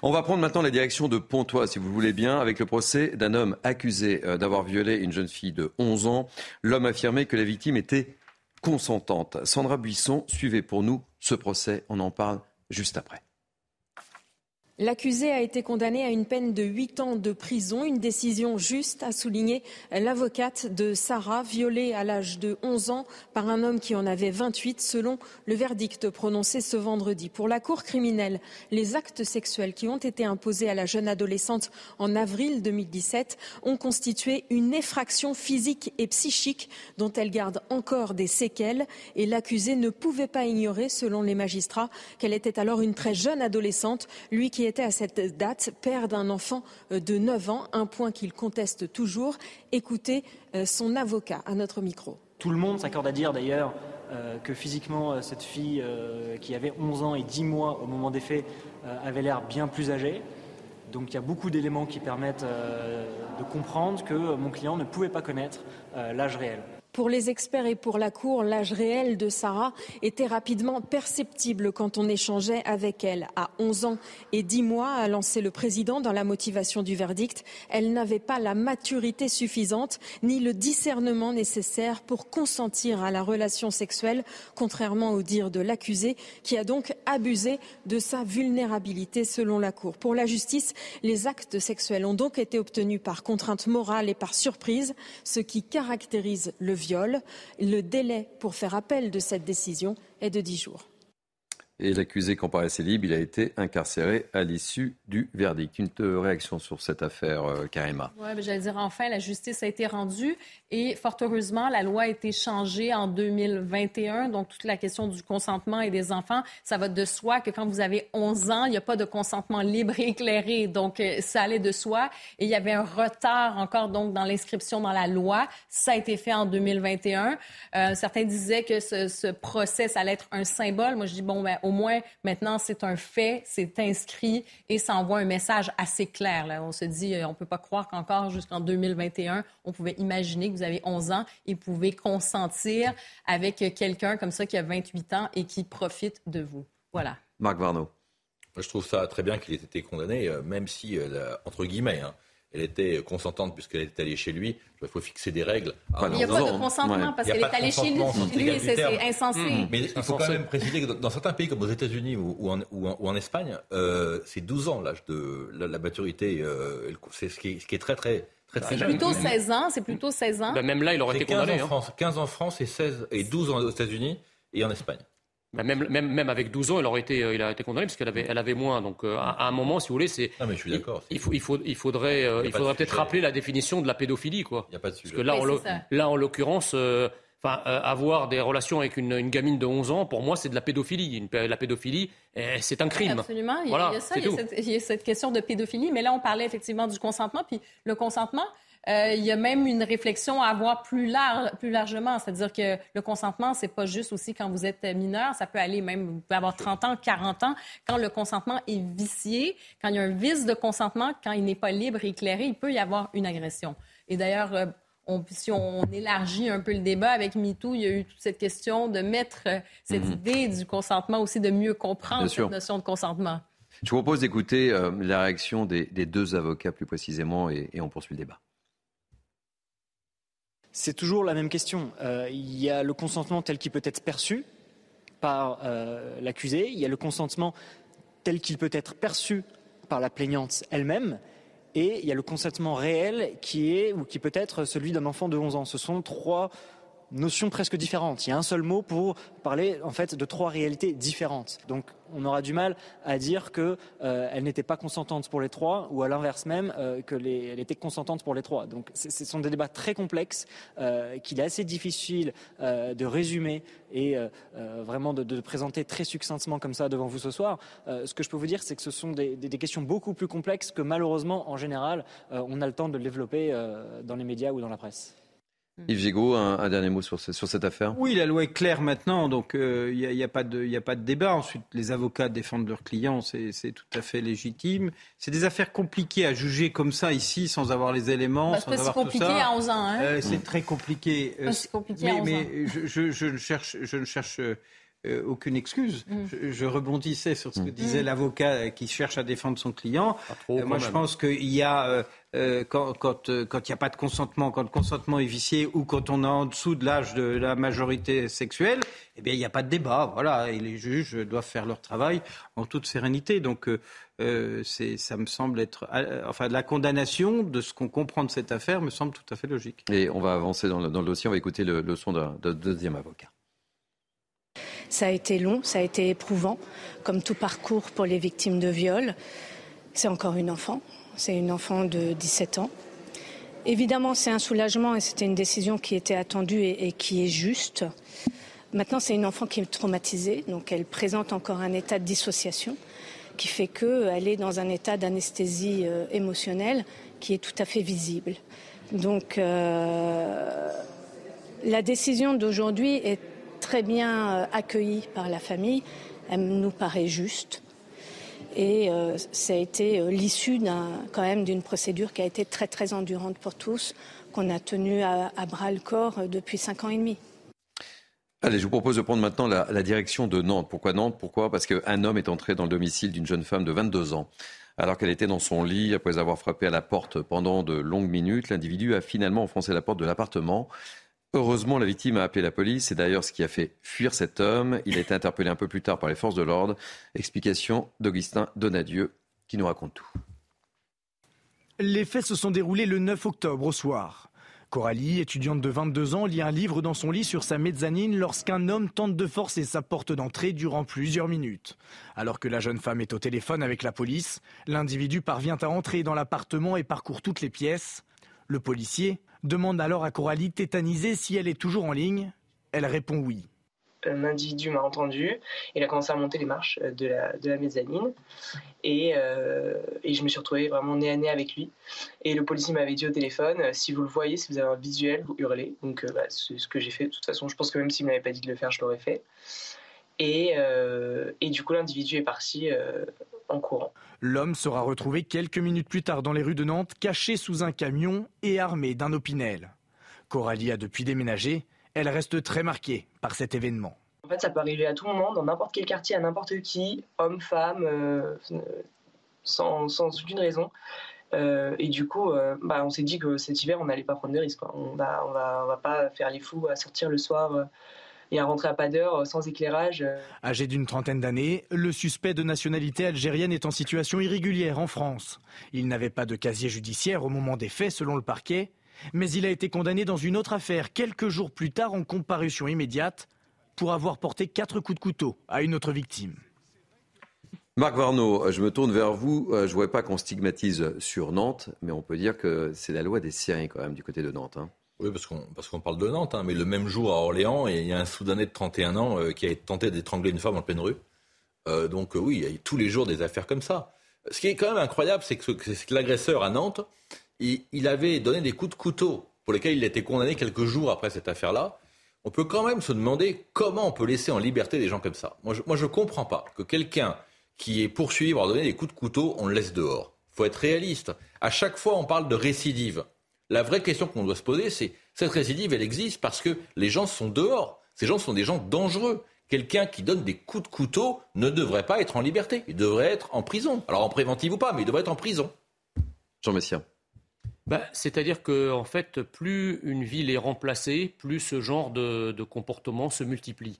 On va prendre maintenant la direction de Pontoise, si vous voulez bien, avec le procès d'un homme accusé euh, d'avoir violé une jeune fille de 11 ans. L'homme affirmait que la victime était consentante. Sandra Buisson, suivez pour nous ce procès. On en parle juste après. L'accusé a été condamné à une peine de 8 ans de prison, une décision juste, a souligné l'avocate de Sarah, violée à l'âge de 11 ans par un homme qui en avait 28, selon le verdict prononcé ce vendredi. Pour la Cour criminelle, les actes sexuels qui ont été imposés à la jeune adolescente en avril 2017 ont constitué une effraction physique et psychique dont elle garde encore des séquelles et l'accusé ne pouvait pas ignorer, selon les magistrats, qu'elle était alors une très jeune adolescente, lui qui était à cette date père d'un enfant euh, de 9 ans, un point qu'il conteste toujours. Écoutez euh, son avocat à notre micro. Tout le monde s'accorde à dire d'ailleurs euh, que physiquement, cette fille qui avait 11 ans et 10 mois au moment des faits avait l'air bien plus âgée. Donc il y a beaucoup d'éléments qui permettent de comprendre que mon client ne pouvait pas connaître l'âge réel. Pour les experts et pour la Cour, l'âge réel de Sarah était rapidement perceptible quand on échangeait avec elle. À 11 ans et 10 mois, a lancé le président dans la motivation du verdict, elle n'avait pas la maturité suffisante ni le discernement nécessaire pour consentir à la relation sexuelle, contrairement au dire de l'accusé, qui a donc abusé de sa vulnérabilité selon la Cour. Pour la justice, les actes sexuels ont donc été obtenus par contrainte morale et par surprise, ce qui caractérise le viol. Le délai pour faire appel de cette décision est de 10 jours. Et l'accusé comparaissait libre, il a été incarcéré à l'issue du verdict. Une réaction sur cette affaire, euh, Karima Oui, j'allais dire enfin, la justice a été rendue et fort heureusement, la loi a été changée en 2021. Donc, toute la question du consentement et des enfants, ça va de soi que quand vous avez 11 ans, il n'y a pas de consentement libre et éclairé. Donc, euh, ça allait de soi. Et il y avait un retard encore donc dans l'inscription dans la loi. Ça a été fait en 2021. Euh, certains disaient que ce, ce procès, ça allait être un symbole. Moi, je dis, bon, ben, au moins, maintenant, c'est un fait, c'est inscrit et ça envoie un message assez clair. Là. On se dit, euh, on ne peut pas croire qu'encore jusqu'en 2021, on pouvait imaginer que vous avez 11 ans et pouvez consentir avec quelqu'un comme ça qui a 28 ans et qui profite de vous. Voilà. Marc Varno. Je trouve ça très bien qu'il ait été condamné, euh, même si, euh, entre guillemets, hein, elle était consentante puisqu'elle est allée chez lui. Il faut fixer des règles. il n'y a pas de consentement parce qu'elle est allée chez lui. Lui, c'est insensé. Mmh. Mais il faut quand même préciser que dans certains pays comme aux États-Unis ou, en, Espagne, euh, c'est 12 ans l'âge de la, maturité. Euh, c'est ce, qui est très très Très, très c'est plutôt 16 ans, c'est plutôt 16 ans. Ben, même là, il aurait été condamné. 15 en, hein. France, 15 en France et, 16, et 12 aux États-Unis et en Espagne. Bah, même, même, même, avec 12 ans, il, aurait été, euh, il a été condamné parce qu'elle avait, elle avait moins. Donc, euh, à, un moment, si vous voulez, c'est. Non, mais je suis d'accord. Il, faut, il, faut, il faudrait, euh, il faudrait peut-être rappeler la définition de la pédophilie, quoi. Il n'y a pas de sujet. Parce que là, en, là en l'occurrence, enfin, avoir des relations avec une, une, gamine de 11 ans, pour moi, c'est de la pédophilie. Une, la pédophilie, eh, c'est un crime. Absolument. Il y a, ça, il y a, cette, il y a cette question de pédophilie. Mais là, on parlait effectivement du consentement. Puis le consentement, euh, il y a même une réflexion à avoir plus, plus largement. C'est-à-dire que le consentement, c'est pas juste aussi quand vous êtes mineur, ça peut aller même, vous pouvez avoir 30 ans, 40 ans. Quand le consentement est vicié, quand il y a un vice de consentement, quand il n'est pas libre et éclairé, il peut y avoir une agression. Et d'ailleurs, euh, on, si on élargit un peu le débat avec MeToo, il y a eu toute cette question de mettre euh, cette mhm. idée du consentement aussi, de mieux comprendre cette notion de consentement. Je vous propose d'écouter la réaction des, deux avocats plus précisément et on poursuit le débat. C'est toujours la même question. Euh, il y a le consentement tel qu'il peut être perçu, par l'accusé, il y a le consentement tel qu'il peut être perçu par la plaignante elle-même, et il y a le consentement réel qui est ou qui peut être celui d'un enfant de 11 ans. Ce sont trois notions presque différentes. Il y a un seul mot pour parler en fait de trois réalités différentes. Donc on aura du mal à dire qu'elle euh, n'était pas consentante pour les trois ou à l'inverse même euh, qu'elle était consentante pour les trois. Donc ce sont des débats très complexes euh, qu'il est assez difficile de résumer et vraiment de, présenter très succinctement comme ça devant vous ce soir. ce que je peux vous dire, c'est que ce sont des, questions beaucoup plus complexes que malheureusement en général on a le temps de développer dans les médias ou dans la presse. Hmm. Yves Gigot, un, dernier mot sur, sur, cette affaire? Oui, la loi est claire maintenant, donc il euh, n'y a, pas de, a pas de débat. Ensuite, les avocats défendent leurs clients, c'est tout à fait légitime. C'est des affaires compliquées à juger comme ça ici, sans avoir les éléments, bah, sans avoir tout ça. À 11 ans, hein. euh, c'est très compliqué. Euh, c'est compliqué mais, mais je, je, ne cherche, je ne cherche euh, aucune excuse. Mm. Je, rebondissais sur ce que mm. disait mm. l'avocat qui cherche à défendre son client. Euh, moi, je pense qu'il y a, euh, quand il n'y a pas de consentement, quand le consentement est vicié ou quand on est en dessous de l'âge de la majorité sexuelle, eh bien, il n'y a pas de débat. Voilà, et les juges doivent faire leur travail en toute sérénité. Donc, c'est, ça me semble être, enfin, la condamnation de ce qu'on comprend de cette affaire me semble tout à fait logique. Et on va avancer dans le, dossier. On va écouter le, le son d'un deuxième avocat. Ça a été long, ça a été éprouvant, comme tout parcours pour les victimes de viol. C'est encore une enfant, c'est une enfant de 17 ans. Évidemment, c'est un soulagement et c'était une décision qui était attendue et, qui est juste. Maintenant, c'est une enfant qui est traumatisée, donc elle présente encore un état de dissociation qui fait qu'elle est dans un état d'anesthésie euh, émotionnelle qui est tout à fait visible. Donc, euh, la décision d'aujourd'hui est très bien euh, accueillie par la famille. Elle nous paraît juste. Et euh, ça a été euh, l'issue quand même d'une procédure qui a été très très endurante pour tous, qu'on a tenue à, bras le corps depuis cinq ans et demi. Allez, je vous propose de prendre maintenant la, la direction de Nantes. Pourquoi Nantes? Pourquoi? Parce qu'un homme est entré dans le domicile d'une jeune femme de 22 ans. Alors qu'elle était dans son lit, après avoir frappé à la porte pendant de longues minutes, l'individu a finalement enfoncé la porte de l'appartement. Heureusement, la victime a appelé la police. C'est d'ailleurs ce qui a fait fuir cet homme. Il a été interpellé un peu plus tard par les forces de l'ordre. Explication d'Augustin Donadieu qui nous raconte tout. Les faits se sont déroulés le 9 octobre au soir. Coralie, étudiante de 22 ans, lit un livre dans son lit sur sa mezzanine lorsqu'un homme tente de forcer sa porte d'entrée durant plusieurs minutes. Alors que la jeune femme est au téléphone avec la police, l'individu parvient à entrer dans l'appartement et parcourt toutes les pièces. Le policier, demande alors à Coralie, tétanisée, si elle est toujours en ligne. Elle répond oui. Un individu m'a entendu, il a commencé à monter les marches euh, de la, de la mezzanine et, euh, et, je me suis retrouvée vraiment nez à nez avec lui. Et le policier m'avait dit au téléphone, euh, si vous le voyez, si vous avez un visuel, vous hurlez. Donc bah, c'est ce que j'ai fait. De toute façon, je pense que même s'il ne m'avait pas dit de le faire, je l'aurais fait. Et, et, du coup, l'individu est parti en courant. L'homme sera retrouvé quelques minutes plus tard dans les rues de Nantes, caché sous un camion et armé d'un opinel. Coralie a depuis déménagé. Elle reste très marquée par cet événement. En fait, ça peut arriver à tout moment, dans n'importe quel quartier, à n'importe qui, homme, femme, euh, sans, aucune raison. Euh, et du coup, euh, bah, on s'est dit que cet hiver, on n'allait pas prendre de risques. On va, on va, va pas faire les fous à sortir le soir et à rentrer à pas d'heure euh, sans éclairage. Euh. Âgé d'une trentaine d'années, le suspect de nationalité algérienne est en situation irrégulière en France. Il n'avait pas de casier judiciaire au moment des faits selon le parquet, mais il a été condamné dans une autre affaire quelques jours plus tard en comparution immédiate pour avoir porté quatre coups de couteau à une autre victime. Marc Varnaud, je me tourne vers vous. Euh, je ne voudrais pas qu'on stigmatise sur Nantes, mais on peut dire que c'est la loi des séries quand même du côté de Nantes. Hein. Oui, parce qu'on parce qu'on parle de Nantes, hein, mais le même jour à Orléans, il y a un Soudanais de 31 ans euh, qui a tenté d'étrangler une femme en pleine rue. Euh, donc euh, oui, il y a tous les jours des affaires comme ça. Ce qui est quand même incroyable, c'est que, l'agresseur à Nantes, il, avait donné des coups de couteau pour lesquels il a été condamné quelques jours après cette affaire-là. On peut quand même se demander comment on peut laisser en liberté des gens comme ça. Moi, je ne comprends pas que quelqu'un qui est poursuivi pour donné des coups de couteau, on le laisse dehors. Il faut être réaliste. À chaque fois, on parle de récidive. La vraie question qu'on doit se poser, c'est cette récidive, elle existe parce que les gens sont dehors. Ces gens sont des gens dangereux. Quelqu'un qui donne des coups de couteau ne devrait pas être en liberté. Il devrait être en prison. Alors en préventive ou pas, mais il devrait être en prison. Jean Messia. Bah, c'est-à-dire que, en fait, plus une ville est remplacée, plus ce genre de, comportement se multiplie.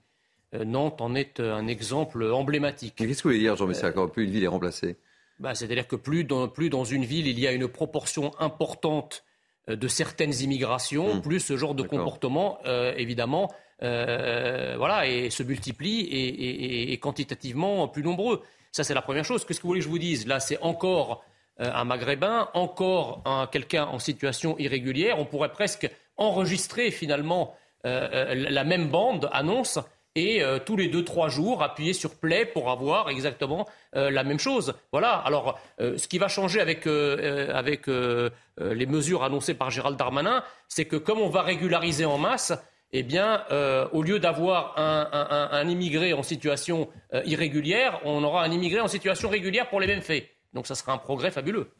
Nantes en est un exemple emblématique. Qu'est-ce que vous voulez dire, Jean Messia, quand plus une ville est remplacée? bah, C'est-à-dire que plus dans, plus dans une ville, il y a une proportion importante de certaines immigrations, mmh. plus ce genre de comportement, évidemment, voilà, et se multiplie et, et, quantitativement plus nombreux. Ça, c'est la première chose. Qu'est-ce que vous voulez que je vous dise? Là, c'est encore un Maghrébin, encore un, quelqu'un en situation irrégulière. On pourrait presque enregistrer finalement la même bande annonce et euh, tous les deux trois jours appuyer sur play pour avoir exactement euh, la même chose. Voilà. Alors, euh, ce qui va changer avec avec les mesures annoncées par Gérald Darmanin, c'est que comme on va régulariser en masse, eh bien, au lieu d'avoir un, un, un, immigré en situation irrégulière, on aura un immigré en situation régulière pour les mêmes faits. Donc, ça sera un progrès fabuleux.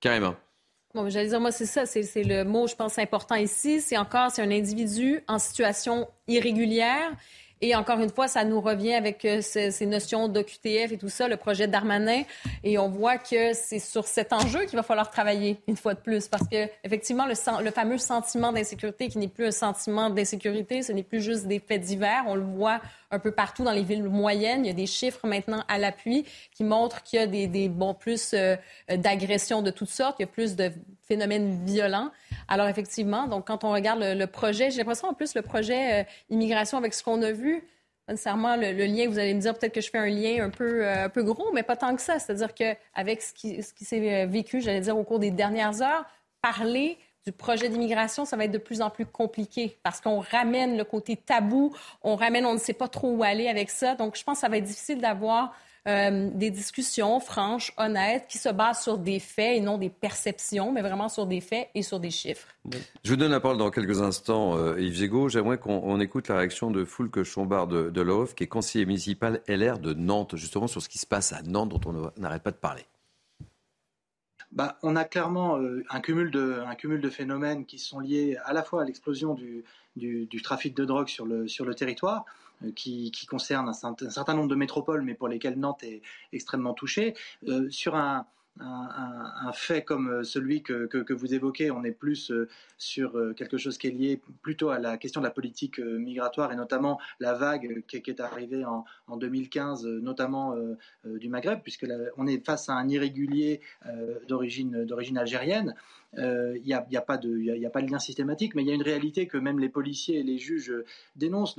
Carrément. Bon, j'allais dire, moi, c'est ça, c'est le mot, je pense, important ici. C'est encore, c'est un individu en situation irrégulière et encore une fois, ça nous revient avec euh, ces, notions d'OQTF et tout ça, le projet d'Armanin. Et on voit que c'est sur cet enjeu qu'il va falloir travailler une fois de plus. Parce que, effectivement, le, fameux sentiment d'insécurité qui n'est plus un sentiment d'insécurité, ce n'est plus juste des faits divers. On le voit un peu partout dans les villes moyennes. Il y a des chiffres maintenant à l'appui qui montrent qu'il y a des, bons plus euh, d'agressions de toutes sortes, il y a plus de phénomènes violents. Alors effectivement, donc quand on regarde le, projet, j'ai l'impression en plus le projet euh, immigration avec ce qu'on a vu, nécessairement le, lien, vous allez me dire peut-être que je fais un lien un peu, euh, un peu gros, mais pas tant que ça. C'est-à-dire qu'avec ce qui, ce qui s'est vécu, j'allais dire, au cours des dernières heures, parler du projet d'immigration, ça va être de plus en plus compliqué parce qu'on ramène le côté tabou, on ramène, on ne sait pas trop où aller avec ça. Donc, je pense que ça va être difficile d'avoir euh, des discussions franches, honnêtes, qui se basent sur des faits et non des perceptions, mais vraiment sur des faits et sur des chiffres. Je vous donne la parole dans quelques instants, euh, Yves Gégaud. J'aimerais qu'on écoute la réaction de Foulque Chombard de, de qui est conseiller municipal LR de Nantes, justement sur ce qui se passe à Nantes, dont on n'arrête pas de parler. Bah, on a clairement euh, un, cumul de, un cumul de phénomènes qui sont liés à la fois à l'explosion du, du, trafic de drogue sur le, sur le territoire, euh, qui, qui, concerne un, certain nombre de métropoles, mais pour lesquelles Nantes est extrêmement touchée, euh, sur un, fait comme euh, celui que, vous évoquez, on est plus euh, sur euh, quelque chose qui est lié plutôt à la question de la politique migratoire et notamment la vague qui, est arrivée en, en 2015, notamment du Maghreb, puisque on est face à un irrégulier d'origine algérienne. Il n'y a pas de lien systématique, mais il y a une réalité que même les policiers et les juges dénoncent.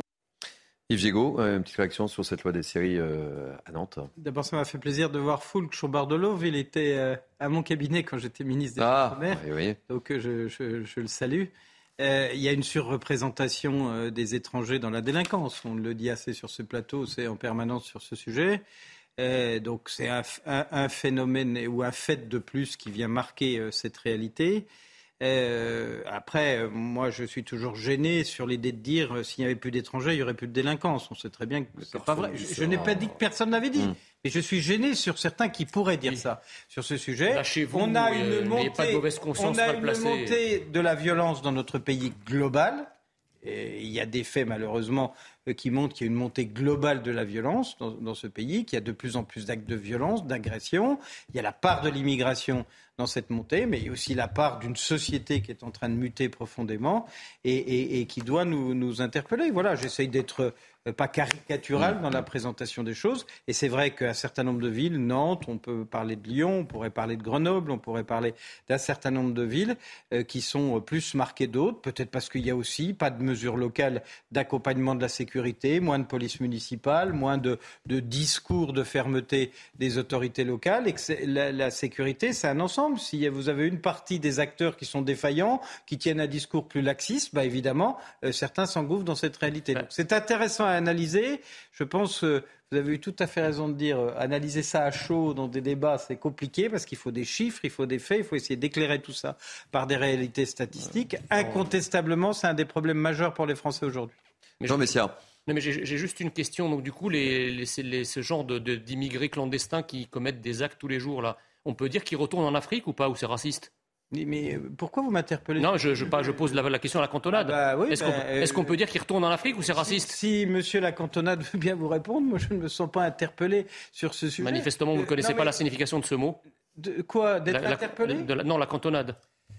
Yves Gigot, euh, une petite réaction sur cette loi des séries euh, à Nantes. D'abord, ça m'a fait plaisir de voir Foulk Chaubardelov. Il était euh, à mon cabinet quand j'étais ministre des ah, oui, Donc, je, je, le salue. il y a une surreprésentation des étrangers dans la délinquance. On le dit assez sur ce plateau, c'est en permanence sur ce sujet. donc, c'est un, un, phénomène ou un fait de plus qui vient marquer cette réalité. Euh, après, euh, moi, je suis toujours gêné sur l'idée de dire euh, s'il n'y avait plus d'étrangers, il n'y aurait plus de délinquance. On sait très bien que c'est pas vrai. Je, n'ai pas dit que personne n'avait dit. Hmm. Mais je suis gêné sur certains qui pourraient dire ça sur ce sujet. on a une montée, on a une montée de la violence dans notre pays globale. Il y a des faits malheureusement qui montrent qu'il y a une montée globale de la violence dans, ce pays, qu'il y a de plus en plus d'actes de violence, d'agression. Il y a la part de l'immigration dans cette montée, mais il y a aussi la part d'une société qui est en train de muter profondément et, qui doit nous, nous interpeller. Voilà, j'essaye d'être euh, pas caricatural dans la présentation des choses. Et c'est vrai qu'un certain nombre de villes, Nantes, on peut parler de Lyon, on pourrait parler de Grenoble, on pourrait parler d'un certain nombre de villes euh, qui sont plus marquées d'autres, peut-être parce qu'il y a aussi pas de mesures locales d'accompagnement de la sécurité, moins de police municipale, moins de, de discours de fermeté des autorités locales, et que la, la sécurité, c'est un ensemble. Si vous avez une partie des acteurs qui sont défaillants, qui tiennent un discours plus laxiste, bah évidemment, euh, certains s'engouffrent dans cette réalité. Donc c'est intéressant à analyser. Je pense que vous avez eu tout à fait raison de dire, euh, analyser ça à chaud dans des débats, c'est compliqué parce qu'il faut des chiffres, il faut des faits, il faut essayer d'éclairer tout ça par des réalités statistiques. Incontestablement, c'est un des problèmes majeurs pour les Français aujourd'hui. Jean Messia. Non, mais j'ai juste une question. Donc, du coup, les, ce genre d'immigrés clandestins qui commettent des actes tous les jours, là, on peut dire qu'ils retournent en Afrique ou pas, ou c'est raciste? Mais pourquoi vous m'interpellez Non, je, je, je, pose la, question à la cantonade. Ah bah Est-ce qu'on peut dire qu'il retourne en Afrique ou c'est raciste Si monsieur la cantonade veut bien vous répondre, moi je ne me sens pas interpellé sur ce sujet. Manifestement, vous ne connaissez pas la signification de ce mot. De quoi? D'être interpellé? Non, la cantonade.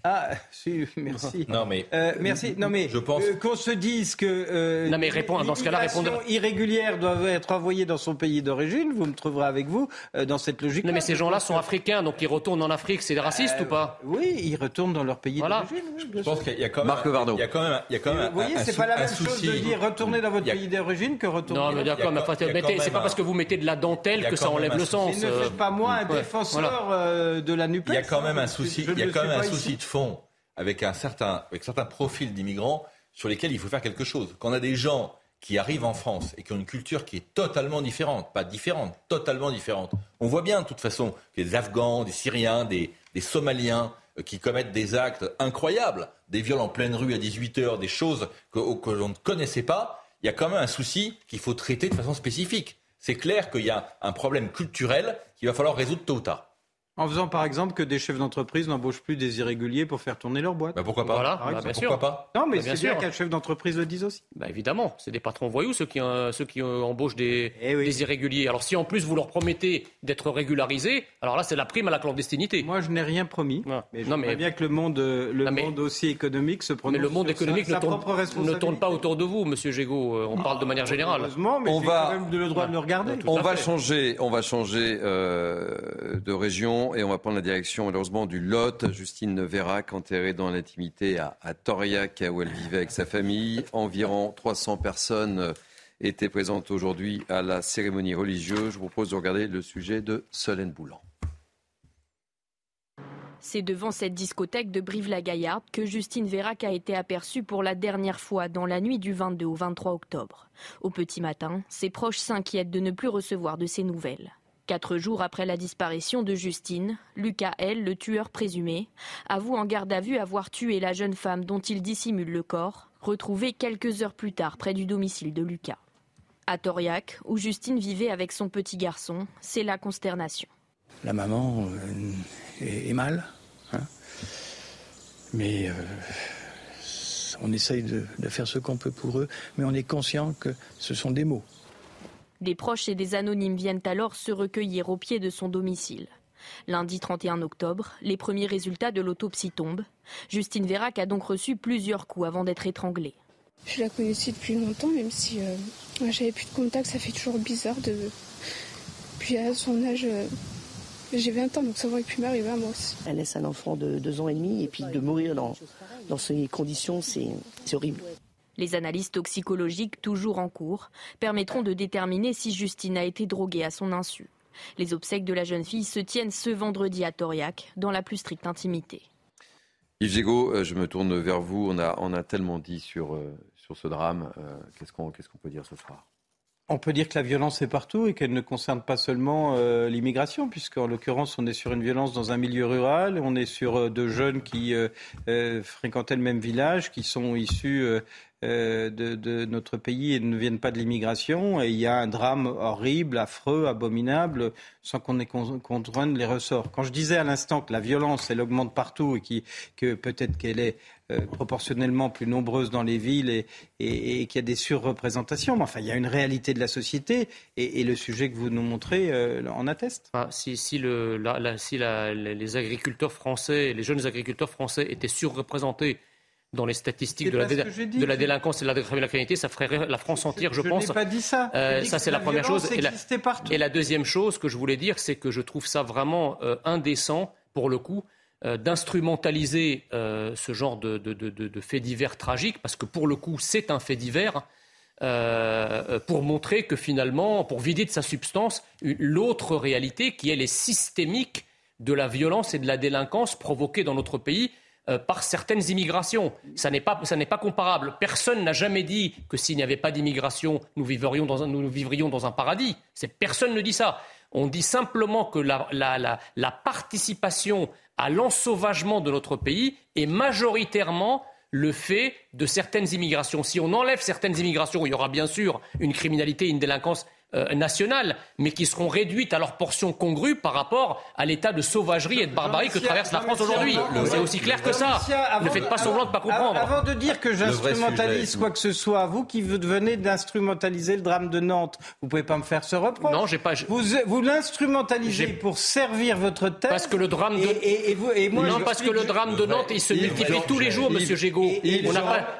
Ah, si, merci. Non, mais. Euh, merci. Non, mais. Je pense. euh, qu'on se dise que. euh, Non, mais répond- dans ce cas-là, l'immigration répondez- irrégulière doivent être envoyées dans son pays d'origine. Vous me trouverez avec vous euh, dans cette logique. Non, mais ces gens-là sont africains, donc ils retournent en Afrique. C'est raciste ou pas? Oui, ils retournent dans leur pays Voilà. d'origine. oui, Je pense qu'il y a quand même. Marc Varno. Il y a quand même, il y a quand même Vous voyez, c'est pas la même chose de dire retourner dans votre a- pays d'origine que retourner. Non, mais d'accord, mais c'est pas parce que vous mettez de la dentelle que ça enlève le sens. Il ne euh. fait pas moi un défenseur de la NUPES. Il y a quand même un souci, il y a quand même un souci. De fond avec un certain, avec certains profils d'immigrants sur lesquels il faut faire quelque chose. Quand on a des gens qui arrivent en France et qui ont une culture qui est totalement différente, pas différente, totalement différente. On voit bien de toute façon que des Afghans, des Syriens, des, Somaliens euh, qui commettent des actes incroyables, des viols en pleine rue à 18h, des choses que l'on ne connaissait pas, il y a quand même un souci qu'il faut traiter de façon spécifique. C'est clair qu'il y a un problème culturel qu'il va falloir résoudre tôt ou tard. En faisant par exemple que des chefs d'entreprise n'embauchent plus des irréguliers pour faire tourner leur boîte. Bah, pourquoi pas Voilà, bah, bien Pourquoi sûr. pas Non, mais Bah, bien c'est bien sûr. qu'un chef d'entreprise le dise aussi. Bah évidemment, c'est des patrons voyous ceux qui, euh, ceux qui euh, embauchent des, Eh oui. des irréguliers. Alors si en plus vous leur promettez d'être régularisés, alors là c'est la prime à la clandestinité. Moi, je n'ai rien promis. Ouais. Mais je Non, mais- bien que le monde, euh, le Non, mais- monde aussi économique se prononce Mais le monde sur sa- économique sa, ne, tourne, ne pas autour de vous, Monsieur Gégaud. Euh, On parle de manière générale. Heureusement, mais On va- quand même le droit de le regarder. On va changer, on va changer de région et on va prendre la direction malheureusement du Lot. Justine Vérac enterrée dans l'intimité à, à Toriac où elle vivait avec sa famille. Environ 300 personnes euh, étaient présentes aujourd'hui à la cérémonie religieuse. Je vous propose de regarder le sujet de Solène Boulan. C'est devant cette discothèque de Brive-la-Gaillarde que Justine Vérac a été aperçue pour la dernière fois dans la nuit du 22 au 23 octobre. Au petit matin, ses proches s'inquiètent de ne plus recevoir de ses nouvelles. Quatre jours après la disparition de Justine, Lucas L., le tueur présumé, avoue en garde à vue avoir tué la jeune femme dont il dissimule le corps, retrouvée quelques heures plus tard près du domicile de Lucas. À Toriac, où Justine vivait avec son petit garçon, c'est la consternation. La maman euh, est, mal, hein. mais euh, on essaye de faire ce qu'on peut pour eux, mais on est conscient que ce sont des mots. Des proches et des anonymes viennent alors se recueillir au pied de son domicile. Lundi 31 octobre, les premiers résultats de l'autopsie tombent. Justine Vérac a donc reçu plusieurs coups avant d'être étranglée. Je la connaissais depuis longtemps, même si euh, j'avais plus de contact, ça fait toujours bizarre de. Puis à son âge, euh, j'ai 20 ans, donc ça aurait pu m'arriver à moi aussi. Elle laisse un enfant de deux ans et demi et puis de mourir dans, dans ces conditions, c'est horrible. Les analyses toxicologiques, toujours en cours, permettront de déterminer si Justine a été droguée à son insu. Les obsèques de la jeune fille se tiennent ce vendredi à Toriac, dans la plus stricte intimité. Yves Gégaud, euh, je me tourne vers vous. On a, on a tellement dit sur, euh, sur ce drame. Euh, Qu'est-ce qu'on qu'est-ce qu'on peut dire ce soir? On peut dire que la violence est partout et qu'elle ne concerne pas seulement euh, l'immigration, puisqu'en l'occurrence, on est sur une violence dans un milieu rural, on est sur euh, de jeunes qui euh, euh, fréquentaient le même village, qui sont issus de, de notre pays et ne viennent pas de l'immigration. Et il y a un drame horrible, affreux, abominable, sans qu'on ait joigne les ressorts. Quand je disais à l'instant que la violence, elle augmente partout et que peut-être qu'elle est euh, proportionnellement plus nombreuse dans les villes et, qu'il y a des surreprésentations. Mais enfin, il y a une réalité de la société et, le sujet que vous nous montrez euh, en atteste. Enfin, si les agriculteurs français, les jeunes agriculteurs français étaient surreprésentés dans les statistiques de la, dé- dit. de délinquance et de la criminalité, ça ferait la France entière, je, Je pense. n'ai pas dit ça. Euh, ça, c'est la, la première chose. Et la, existait partout. et la deuxième chose que je voulais dire, c'est que je trouve ça vraiment euh, indécent, pour le coup, euh, d'instrumentaliser ce genre de, de, de, de, de fait divers tragiques, parce que pour le coup, c'est un fait divers. pour montrer que finalement, pour vider de sa substance l'autre réalité qui elle est systémique de la violence et de la délinquance provoquée dans notre pays euh, par certaines immigrations. Ça n'est pas, pas comparable. Personne n'a jamais dit que s'il n'y avait pas d'immigration, nous vivrions dans un, nous vivrions dans un paradis. Personne ne dit ça. On dit simplement que la, la, la, la participation à l'ensauvagement de notre pays est majoritairement le fait de certaines immigrations. Si on enlève certaines immigrations, il y aura bien sûr une criminalité, une délinquance euh, nationales, mais qui seront réduites à leur portion congrue par rapport à l'état de sauvagerie et de barbarie que traverse la France aujourd'hui. C'est aussi clair que ça. Ne faites pas semblant de ne pas comprendre. Avant de dire que j'instrumentalise quoi que ce soit, vous qui venez d'instrumentaliser le drame de Nantes, vous pouvez pas me faire ce reproche. Non, j'ai pas. Vous, vous l'instrumentalisez pour servir votre thèse. Parce que le drame de. Et, vous, et moi, non, parce que le drame de Nantes, il se multiplie tous les jours, Monsieur Gégaud.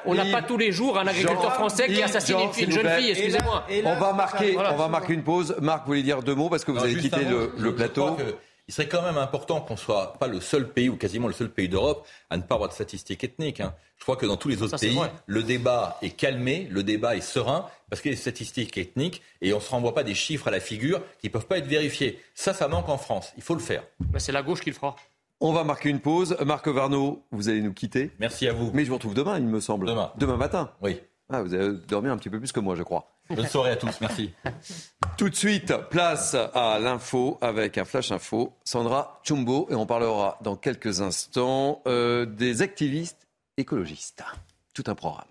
On n'a pas, tous les jours un agriculteur français qui assassine une, jeune fille. Excusez-moi. On va marquer, on va marquer une pause. Marc, vous voulez dire deux mots parce que vous avez quitté le, plateau. Il serait quand même important qu'on soit pas le seul pays ou quasiment le seul pays d'Europe à ne pas avoir de statistiques ethniques. Hein. Je crois que dans tous les autres pays, le débat est calmé, le débat est serein parce qu'il y a des statistiques ethniques et on ne se renvoie pas des chiffres à la figure qui ne peuvent pas être vérifiés. Ça, ça manque en France. Il faut le faire. Bah, c'est la gauche qui le fera. On va marquer une pause. Marc Varno, vous allez nous quitter. Merci à vous. Mais je vous retrouve demain, il me semble. Demain. Demain matin. Oui. Ah, vous avez dormi un petit peu plus que moi, je crois. Bonne soirée à tous, merci. Tout de suite, place à l'info avec un flash info. Sandra Chumbo, et on parlera dans quelques instants euh, des activistes écologistes. Tout un programme.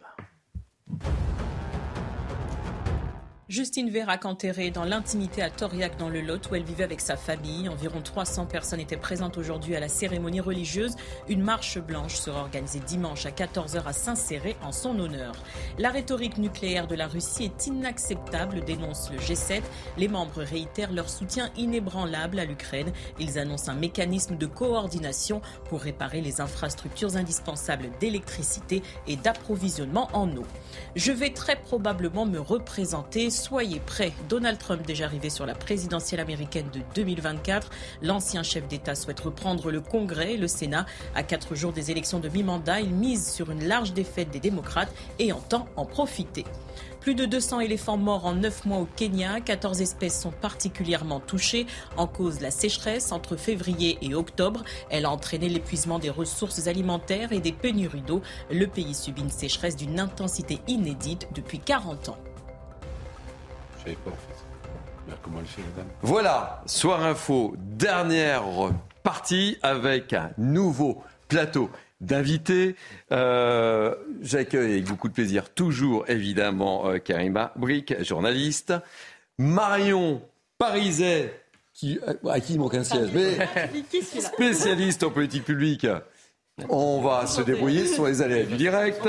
Justine Vérac enterrée dans l'intimité à Toriac dans le Lot où elle vivait avec sa famille. Environ 300 personnes étaient présentes aujourd'hui à la cérémonie religieuse. Une marche blanche sera organisée dimanche à 14h à Saint-Céré en son honneur. La rhétorique nucléaire de la Russie est inacceptable, dénonce le G7. Les membres réitèrent leur soutien inébranlable à l'Ukraine. Ils annoncent un mécanisme de coordination pour réparer les infrastructures indispensables d'électricité et d'approvisionnement en eau. Je vais très probablement me représenter soyez prêts. Donald Trump, déjà arrivé sur la présidentielle américaine de 2024, l'ancien chef d'État souhaite reprendre le Congrès et le Sénat. À quatre jours des élections de mi-mandat, il mise sur une large défaite des démocrates et entend en profiter. Plus de 200 éléphants morts en 9 mois au Kenya. 14 espèces sont particulièrement touchées. En cause, la sécheresse entre février et octobre. Elle a entraîné l'épuisement des ressources alimentaires et des pénuries d'eau. Le pays subit une sécheresse d'une intensité inédite depuis 40 ans. Voilà, Soir Info, dernière partie avec un nouveau plateau d'invités. Euh, j'accueille avec beaucoup de plaisir toujours évidemment euh, Karima Brick, journaliste. Marion Pariset, qui, euh, à qui il manque un siège, mais spécialiste en politique publique. On va se débrouiller sur les aléas du direct.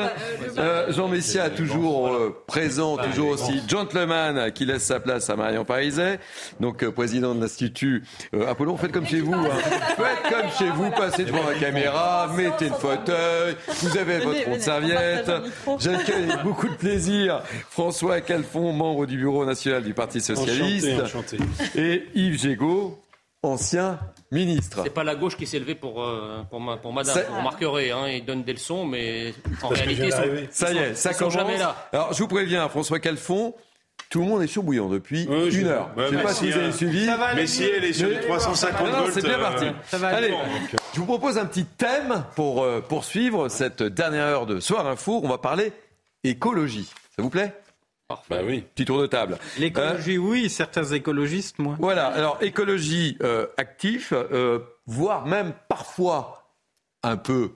Euh, Jean Messia, toujours euh, présent, toujours aussi gentleman, qui laisse sa place à Marion Pariset, donc euh, président de l'Institut Apollon. Faites comme chez vous. Hein. Faites comme chez vous, passez devant la caméra, mettez le fauteuil, vous avez votre compte serviette. J'accueille avec beaucoup de plaisir François Calfon, membre du Bureau national du Parti socialiste, et Yves Gégaud, ancien ministre. C'est pas la gauche qui s'est levée pour, euh, pour, pour madame, vous remarquerez. Hein, il donne des leçons, mais en réalité, ça y est, ça commence. Jamais là. Alors, je vous préviens, François Calfon, tout le monde est bouillant depuis une heure. je ne sais pas si vous avez suivi. Mais si elle est sur les 350 volts. C'est bien parti. Allez, je vous propose un petit thème pour euh, poursuivre cette dernière heure de Soir Info. On va parler écologie. Ça vous plaît? Bah oui. Petit tour de table. L'écologie, euh, oui, certains écologistes, moi. Voilà, alors écologie euh, actif, euh, voire même parfois un peu,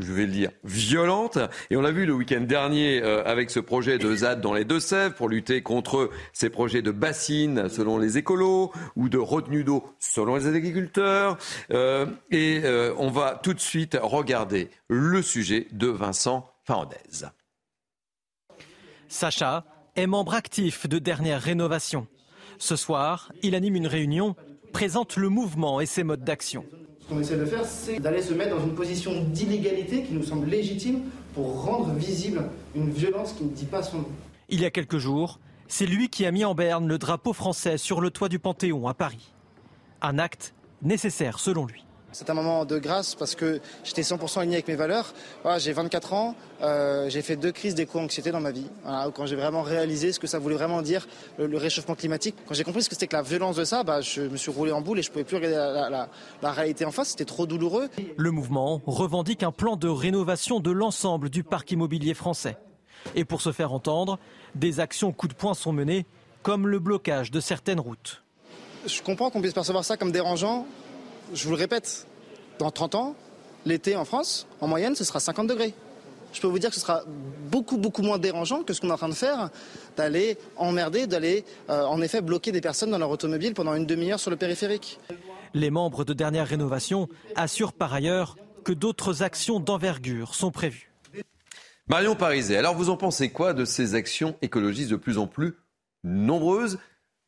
je vais le dire, violente. Et on l'a vu le week-end dernier avec ce projet de ZAD dans les Deux-Sèvres pour lutter contre ces projets de bassines selon les écolos ou de retenue d'eau selon les agriculteurs. et on va tout de suite regarder le sujet de Vincent Farandez. Sacha, est membre actif de Dernière Rénovation. Ce soir, il anime une réunion, présente le mouvement et ses modes d'action. Ce qu'on essaie de faire, c'est d'aller se mettre dans une position d'illégalité qui nous semble légitime pour rendre visible une violence qui ne dit pas son nom. Il y a quelques jours, c'est lui qui a mis en berne le drapeau français sur le toit du Panthéon à Paris. Un acte nécessaire selon lui. C'est un moment de grâce parce que j'étais 100% aligné avec mes valeurs. j'ai 24 ans, euh, j'ai fait deux crises d'éco-anxiété dans ma vie. quand j'ai vraiment réalisé ce que ça voulait vraiment dire, le, réchauffement climatique. Quand j'ai compris ce que c'était que la violence de ça, bah, je me suis roulé en boule et je pouvais plus regarder la, réalité en face. C'était trop douloureux. Le mouvement revendique un plan de rénovation de l'ensemble du parc immobilier français. Et pour se faire entendre, des actions coup de poing sont menées, comme le blocage de certaines routes. Je comprends qu'on puisse percevoir ça comme dérangeant, je vous le répète, dans 30 ans, l'été en France, en moyenne, ce sera 50 degrés. je peux vous dire que ce sera beaucoup, beaucoup moins dérangeant que ce qu'on est en train de faire, d'aller emmerder, d'aller euh, en effet bloquer des personnes dans leur automobile pendant une demi-heure sur le périphérique. Les membres de dernière rénovation assurent par ailleurs que d'autres actions d'envergure sont prévues. Marion Pariset, alors vous en pensez quoi de ces actions écologistes de plus en plus nombreuses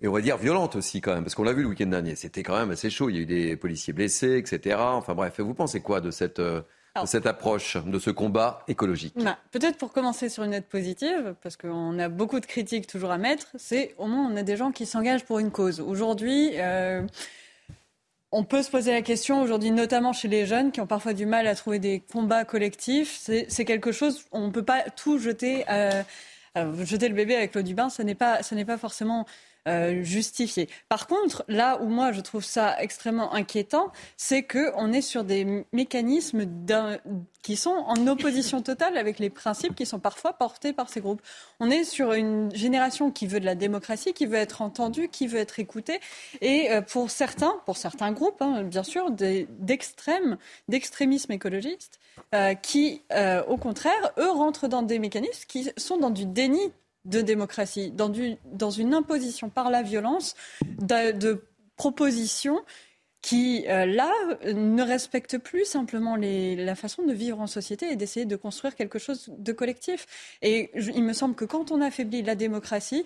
et on va dire violentes aussi quand même, parce qu'on l'a vu le week-end dernier, c'était quand même assez chaud, il y a eu des policiers blessés, etc. Enfin bref, vous pensez quoi de cette, euh, de cette approche, de ce combat écologique? Bah, Peut-être pour commencer sur une note positive, parce qu'on a beaucoup de critiques toujours à mettre, c'est au moins on a des gens qui s'engagent pour une cause. Aujourd'hui, euh, on peut se poser la question aujourd'hui, notamment chez les jeunes qui ont parfois du mal à trouver des combats collectifs. C'est quelque chose, on ne peut pas tout jeter, euh, jeter le bébé avec l'eau du bain. Ce n'est pas, ce n'est pas forcément euh, justifié. Par contre, là où moi je trouve ça extrêmement inquiétant, c'est qu'on est sur des mécanismes qui sont en opposition totale avec les principes qui sont parfois portés par ces groupes. On est sur une génération qui veut de la démocratie, qui veut être entendue, qui veut être écoutée, et euh, pour certains, pour certains groupes, hein, bien sûr, d'extrême, d'extrémisme écologiste, euh, qui, au contraire, eux rentrent dans des mécanismes qui sont dans du déni de démocratie, dans, une imposition par la violence de, propositions qui, euh, là, ne respectent plus simplement la façon de vivre en société et d'essayer de construire quelque chose de collectif. Et il me semble que quand on affaiblit la démocratie,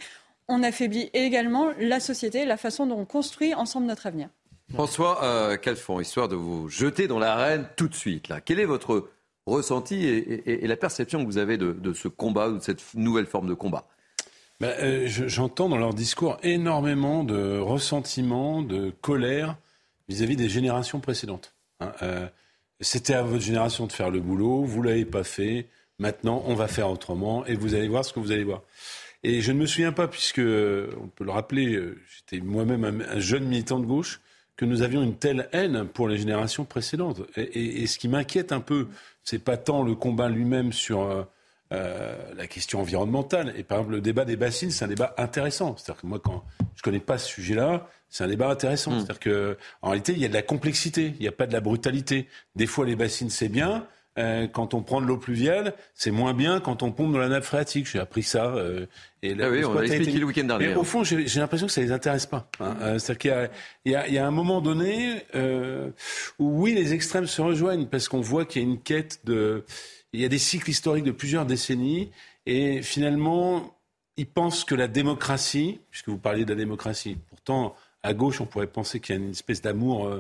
on affaiblit également la société, la façon dont on construit ensemble notre avenir. François euh, Calfon, histoire de vous jeter dans l'arène tout de suite, là? quel est votre ressenti et, la perception que vous avez de, ce combat, de cette nouvelle forme de combat ben, euh, J'entends dans leur discours énormément de ressentiment, de colère vis-à-vis des générations précédentes. Hein. Euh, c'était à votre génération de faire le boulot, vous l'avez pas fait, maintenant on va faire autrement et vous allez voir ce que vous allez voir. Et je ne me souviens pas, puisque on peut le rappeler, euh, j'étais moi-même un, jeune militant de gauche, que nous avions une telle haine pour les générations précédentes. Et ce qui m'inquiète un peu, c'est pas tant le combat lui-même sur euh, euh, la question environnementale. Et par exemple, le débat des bassines, c'est un débat intéressant. C'est-à-dire que moi, quand je connais pas ce sujet-là, c'est un débat intéressant. Mm. C'est-à-dire que, en réalité, il y a de la complexité, il n'y a pas de la brutalité. Des fois, les bassines, c'est bien. Euh, quand on prend de l'eau pluviale, c'est moins bien quand on pompe dans la nappe phréatique. J'ai appris ça. Euh, et ah oui, on a expliqué le week-end dernier. Mais au fond, j'ai l'impression que ça les intéresse pas. Hein. Euh, C'est-à-dire qu'il y, y, y, a un moment donné euh, où oui, les extrêmes se rejoignent parce qu'on voit qu'il y a une quête de... Il y a des cycles historiques de plusieurs décennies et finalement, ils pensent que la démocratie, puisque vous parliez de la démocratie, pourtant à gauche, on pourrait penser qu'il y a une espèce d'amour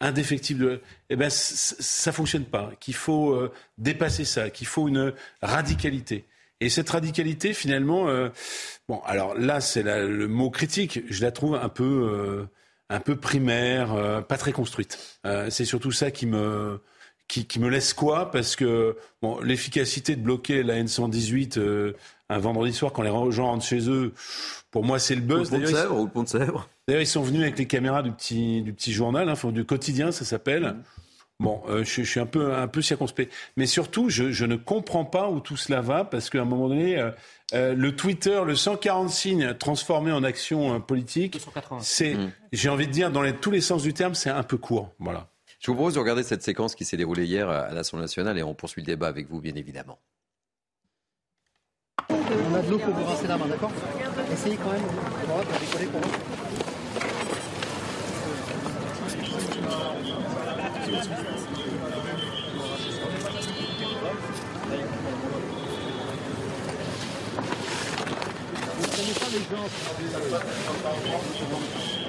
indéfectible, eh ben, ça fonctionne pas. Qu'il faut euh, dépasser ça, qu'il faut une radicalité. Et cette radicalité, finalement, euh, bon, alors là, c'est le mot critique. Je la trouve un peu, euh, un peu primaire, pas très construite. c'est surtout ça qui me, qui, qui, me laisse quoi Parce que bon, l'efficacité de bloquer la N118 un vendredi soir quand les gens rentrent chez eux, pour moi, c'est le buzz. Ou le pont de Sèvres. D'ailleurs, ils sont venus avec les caméras du petit, du petit journal, hein, du quotidien, ça s'appelle. Mm. Bon, euh, je, je, suis un peu, un peu circonspect. Mais surtout, je, je, ne comprends pas où tout cela va, parce qu'à un moment donné, euh, euh le Twitter, le 140 signes transformé en action euh, politique, c'est, mm. j'ai envie de dire, dans les, tous les sens du terme, c'est un peu court. Voilà. Je vous propose de regarder cette séquence qui s'est déroulée hier à l'Assemblée nationale et on poursuit le débat avec vous, bien évidemment. On a de l'eau pour vous rincer la main, d'accord Essayez quand même de décoller pour vous. Ne prenez pas les gens.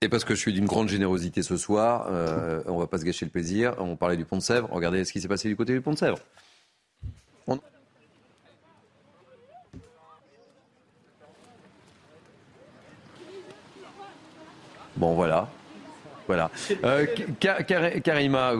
Et parce que je suis d'une grande générosité ce soir, euh, on va pas se gâcher le plaisir. On parlait du pont de Sèvres. Regardez ce qui s'est passé du côté du pont de Sèvres. Bon, voilà. Voilà. Euh, Karima,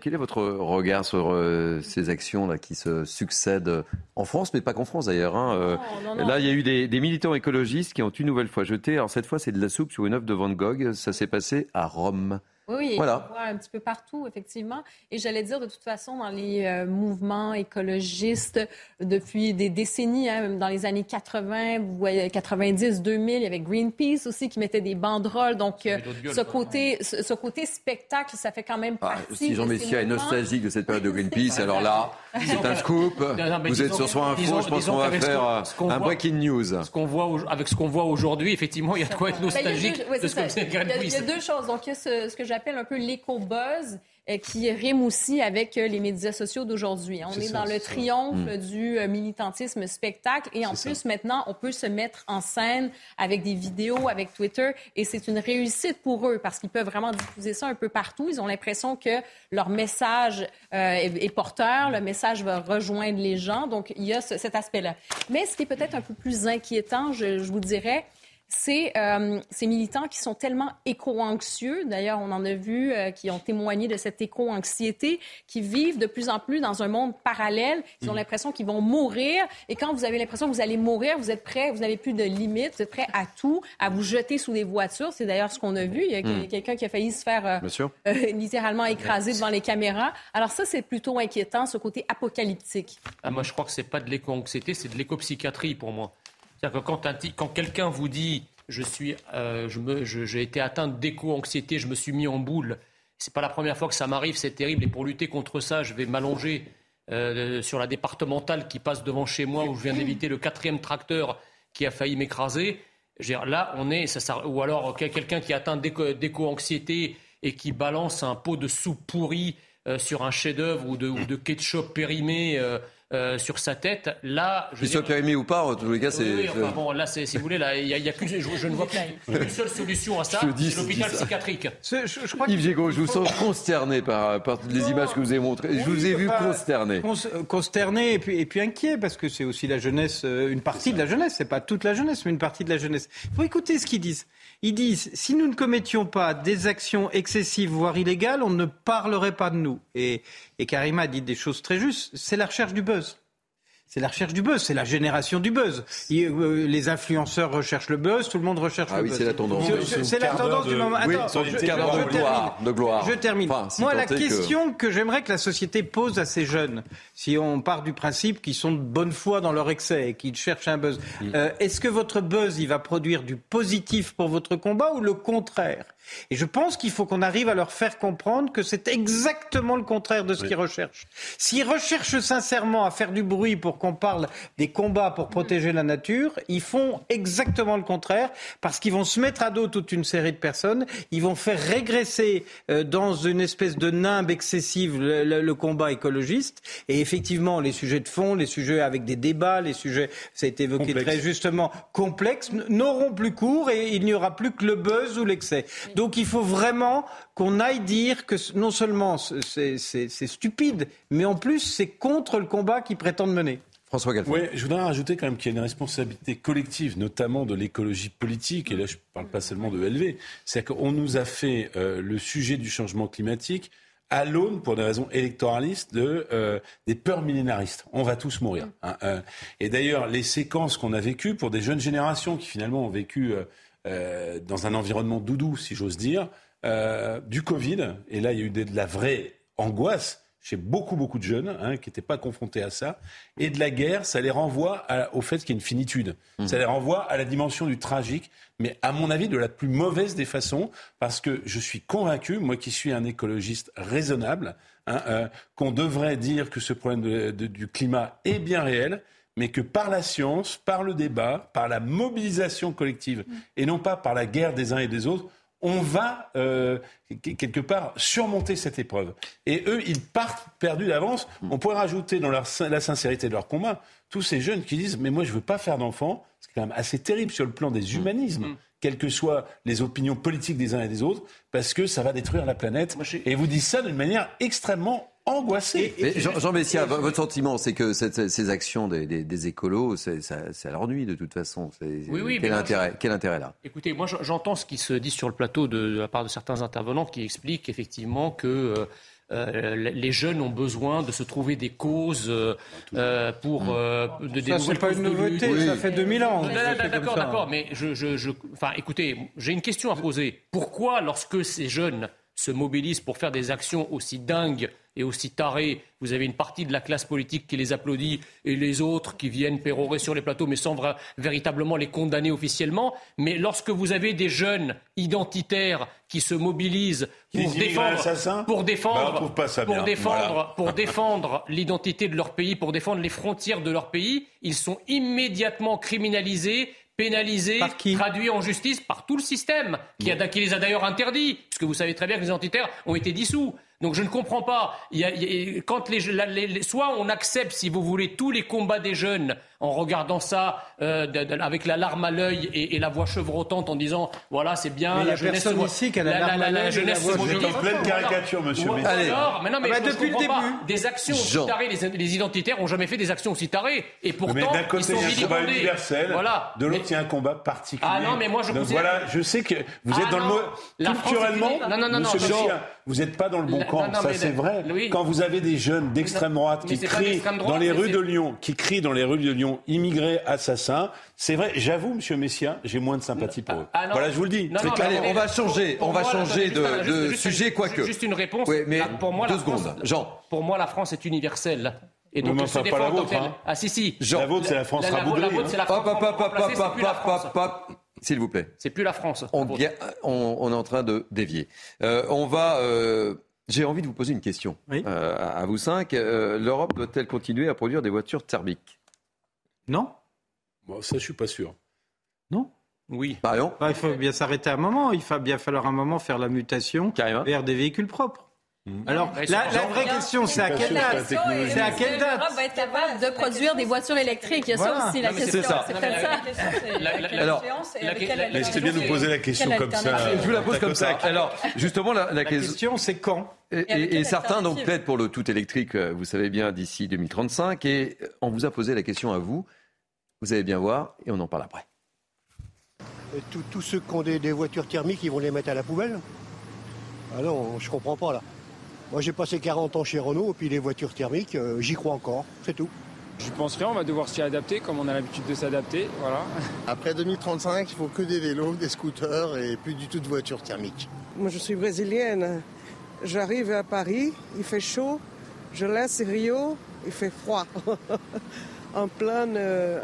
quel est votre regard sur euh, ces actions là qui se succèdent en France, mais pas qu'en France d'ailleurs hein, euh, Là, il y a eu des, militants écologistes qui ont une nouvelle fois jeté. Alors cette fois, c'est de la soupe sur une œuvre de Van Gogh. Ça s'est passé à Rome. Oui, Voilà. on voit un petit peu partout, effectivement. Et j'allais dire, de toute façon, dans les euh, mouvements écologistes, depuis des décennies, hein, même dans les années 80, vous voyez, 90, 2000, il y avait Greenpeace aussi qui mettait des banderoles. Donc, euh, gueules, ce, ça. côté, ce, ce côté spectacle, ça fait quand même Ah, partie si Jean Messia est nostalgique de cette période de Greenpeace, alors là, c'est un scoop. Non, non, mais Vous êtes sur Soin Info, je pense qu'on va faire euh, un voit- breaking news. Ce qu'on voit, au- avec ce qu'on voit aujourd'hui, effectivement, il y a de quoi être nostalgique de ce que faisait Il y a- Greenpeace. deux choses. Donc, il y a ce, ce que j'appelle un peu l'éco-buzz euh, qui rime aussi avec euh, les médias sociaux d'aujourd'hui. On est ça, dans le ça. triomphe Mm. du euh, militantisme spectacle et en plus, maintenant, on peut se mettre en scène avec des vidéos, avec Twitter et c'est une réussite pour eux parce qu'ils peuvent vraiment diffuser ça un peu partout. Ils ont l'impression que leur message euh, est, est porteur, le message va rejoindre les gens. Donc, il y a ce- cet aspect-là. Mais ce qui est peut-être un peu plus inquiétant, je, je vous dirais, c'est euh, ces militants qui sont tellement éco-anxieux. D'ailleurs, on en a vu euh, qui ont témoigné de cette éco-anxiété, qui vivent de plus en plus dans un monde parallèle. Ils ont l'impression qu'ils vont mourir. Et quand vous avez l'impression que vous allez mourir, vous êtes prêt, vous n'avez plus de limites, vous êtes prêt à tout, à vous jeter sous des voitures. C'est d'ailleurs ce qu'on a vu. Il y a Mm. quelqu'un qui a failli se faire euh, euh, littéralement écraser devant les caméras. Alors ça, c'est plutôt inquiétant, ce côté apocalyptique. Ah, moi, je crois que c'est pas de l'éco-anxiété, c'est de l'éco-psychiatrie pour moi. C'est-à-dire que quand, quelqu'un vous dit je suis, euh, j'ai été atteint d'éco-anxiété, je me suis mis en boule, c'est pas la première fois que ça m'arrive, c'est terrible. Et pour lutter contre ça, je vais m'allonger euh, sur la départementale qui passe devant chez moi où je viens d'éviter le quatrième tracteur qui a failli m'écraser. Là, on est, ou alors quel- quelqu'un qui est atteint d'éco- d'éco-anxiété et qui balance un pot de soupe pourrie euh, sur un chef-d'œuvre ou de, ketchup périmé euh, sur sa tête. Là, je Qu'il soit périmé ou pas, en tous les cas, c'est. oui, enfin bon, là, c'est- si vous voulez, là, il y a, il y a qu'une- je, je ne vois qu'une seule solution à ça, Je dis, c'est l'hôpital je dis ça. psychiatrique. Yves Gégaud, je vous sens consterné par, par les images que vous avez montrées. Je vous ai vu consterné. cons- Consterné et puis, et puis inquiet, parce que c'est aussi la jeunesse, euh, une partie de la jeunesse, c'est pas toute la jeunesse, mais une partie de la jeunesse. Il faut écouter ce qu'ils disent. Ils disent, si nous ne commettions pas des actions excessives, voire illégales, on ne parlerait pas de nous. Et, et Karima dit des choses très justes, c'est la recherche du buzz. C'est la recherche du buzz, c'est la génération du buzz. Euh, les influenceurs recherchent le buzz, tout le monde recherche Ah le oui, buzz. c'est la tendance. C'est- la tendance de- du moment. oui, Attends, je- quart je- d'heure de je gloire, termine. de gloire. Je termine. Enfin, si Moi, la est que- question que j'aimerais que la société pose à ces jeunes, si on part du principe qu'ils sont de bonne foi dans leur excès et qu'ils cherchent un buzz, Mm. euh, est-ce que votre buzz, il va produire du positif pour votre combat ou le contraire? Et je pense qu'il faut qu'on arrive à leur faire comprendre que c'est exactement le contraire de ce qu'ils recherchent. S'ils recherchent sincèrement à faire du bruit pour qu'on parle des combats pour protéger la nature, ils font exactement le contraire parce qu'ils vont se mettre à dos toute une série de personnes, ils vont faire régresser euh, dans une espèce de nimbe excessive le, combat écologiste et effectivement les sujets de fond, les sujets avec des débats, les sujets, ça a été évoqué très justement, complexes, n'auront plus cours et il n'y aura plus que le buzz ou l'excès. Donc il faut vraiment qu'on aille dire que non seulement c'est stupide, mais en plus c'est contre le combat qu'ils prétendent mener. François Galfond. Oui, je voudrais rajouter quand même qu'il y a une responsabilité collective, notamment de l'écologie politique, et là je ne parle pas seulement de LV, c'est-à-dire qu'on nous a fait euh, le sujet du changement climatique à l'aune, pour des raisons électoralistes, de, euh, des peurs millénaristes. On va tous mourir. hein, euh. et d'ailleurs, les séquences qu'on a vécues pour des jeunes générations qui finalement ont vécu euh, euh, dans un environnement doudou, si j'ose dire, euh, du Covid, et là il y a eu de, de la vraie angoisse chez beaucoup, beaucoup de jeunes hein, qui n'étaient pas confrontés à ça. Et de la guerre, ça les renvoie à- au fait qu'il y a une finitude. Ça les renvoie à la dimension du tragique, mais à mon avis de la plus mauvaise des façons, parce que je suis convaincu, moi qui suis un écologiste raisonnable, hein, euh, qu'on devrait dire que ce problème de- de- du climat est bien réel, mais que par la science, par le débat, par la mobilisation collective, et non pas par la guerre des uns et des autres, on va euh, qu- quelque part surmonter cette épreuve. Et eux, ils partent perdus d'avance. On pourrait rajouter dans leur, la sincérité de leur combat tous ces jeunes qui disent mais moi je veux pas faire d'enfants. C'est quand même assez terrible sur le plan des humanismes. Quelles que soient les opinions politiques des uns et des autres, parce que ça va détruire la planète. Et vous dites ça d'une manière extrêmement angoissée. Mais Jean, Jean Messia, vo- votre sentiment, c'est que cette- ces actions des, des- des écolos, c'est- ça, ça leur nuit de toute façon. C'est- Oui, oui, mais quel, intérêt, quel intérêt là? Écoutez, moi j'en- j'entends ce qui se dit sur le plateau de, de la part de certains intervenants qui expliquent effectivement que euh, euh, les jeunes ont besoin de se trouver des causes euh, euh, pour euh, de, des Ça, c'est pas une nouveauté, ça fait 2000 ans. D'accord, ça. d'accord, mais je, je, je- enfin, écoutez, j'ai une question à poser. Pourquoi, lorsque ces jeunes se mobilisent pour faire des actions aussi dingues et aussi tarées. Vous avez une partie de la classe politique qui les applaudit et les autres qui viennent pérorer sur les plateaux mais sans véritablement les condamner officiellement. Mais lorsque vous avez des jeunes identitaires qui se mobilisent pour défendre, pour défendre, bah, pour défendre, pour défendre l'identité de leur pays, pour défendre les frontières de leur pays, ils sont immédiatement criminalisés pénalisés, traduits en justice par tout le système, qui, a, qui les a d'ailleurs interdits, puisque vous savez très bien que les identitaires ont été dissous. Donc je ne comprends pas. Il y a, quand les, soit on accepte, si vous voulez, tous les combats des jeunes en regardant ça euh, avec la larme à l'œil et, la voix chevrotante en disant voilà c'est bien la jeunesse ici qui a la, larme la, la, jeunesse se mobilise. en pleine caricature, monsieur. Allez. mais non, mais ah bah, depuis le début, pas. des actions aussi tarées, les, les, identitaires ont jamais fait des actions aussi tarées et pourtant mais d'un côté, ils sont il y a un combat universel, voilà. de l'autre il y a un combat particulier. Ah non, mais moi je Donc voilà, je sais que vous êtes ah dans le mot culturellement, non, non, non, monsieur vous n'êtes pas dans le bon camp, ça c'est vrai. Quand vous avez des jeunes d'extrême droite qui crient dans les rues de Lyon, qui crient dans les rues de Lyon, immigrés assassins, c'est vrai, j'avoue, monsieur Messia, j'ai moins de sympathie pour eux. Ah voilà, je vous le dis. Allez, on va changer, on va changer de sujet, quoique. Juste une réponse. mais pour moi, deux secondes. Jean. Pour moi, la France est universelle. Et donc, non, pas la vôtre. Hein. Ah si, si. La vôtre, c'est la France rabougrie. La vôtre, c'est la France. S'il vous plaît. C'est plus la France. On, on, est en train de dévier. Euh, on va. Euh, j'ai envie de vous poser une question euh, à vous cinq. L'Europe doit-elle continuer à produire des voitures thermiques? Non. Bon, ça, je suis pas sûr. Non. Oui. Bah, il faut bien s'arrêter un moment. Il va bien falloir un moment faire la mutation vers des véhicules propres. Mmh. Alors, la, vraie question, c'est à quelle date C'est à quelle date L'Europe va être capable de produire des voitures électriques. Il y a ça aussi, la question. C'est peut-être ça. Alors, laissez bien nous poser la question comme ça. Je vous la pose comme ça. Alors, justement, la question, c'est quand et, certains donc plaident pour le tout électrique, euh, vous savez bien, d'ici 2035. Et on vous a posé la question à vous. Vous allez bien voir, et on en parle après. Tous ceux qui ont des, voitures thermiques, ils vont les mettre à la poubelle? Ah non, je comprends pas là. Moi, j'ai passé 40 ans chez Renault, et puis les voitures thermiques, euh, j'y crois encore, c'est tout. Je pense rien, on va devoir s'y adapter comme on a l'habitude de s'adapter. Voilà. Après 2035, il faut que des vélos, des scooters et plus du tout de voitures thermiques. Moi, je suis brésilienne. J'arrive à Paris, il fait chaud. Je laisse Rio, il fait froid. en, plein, euh,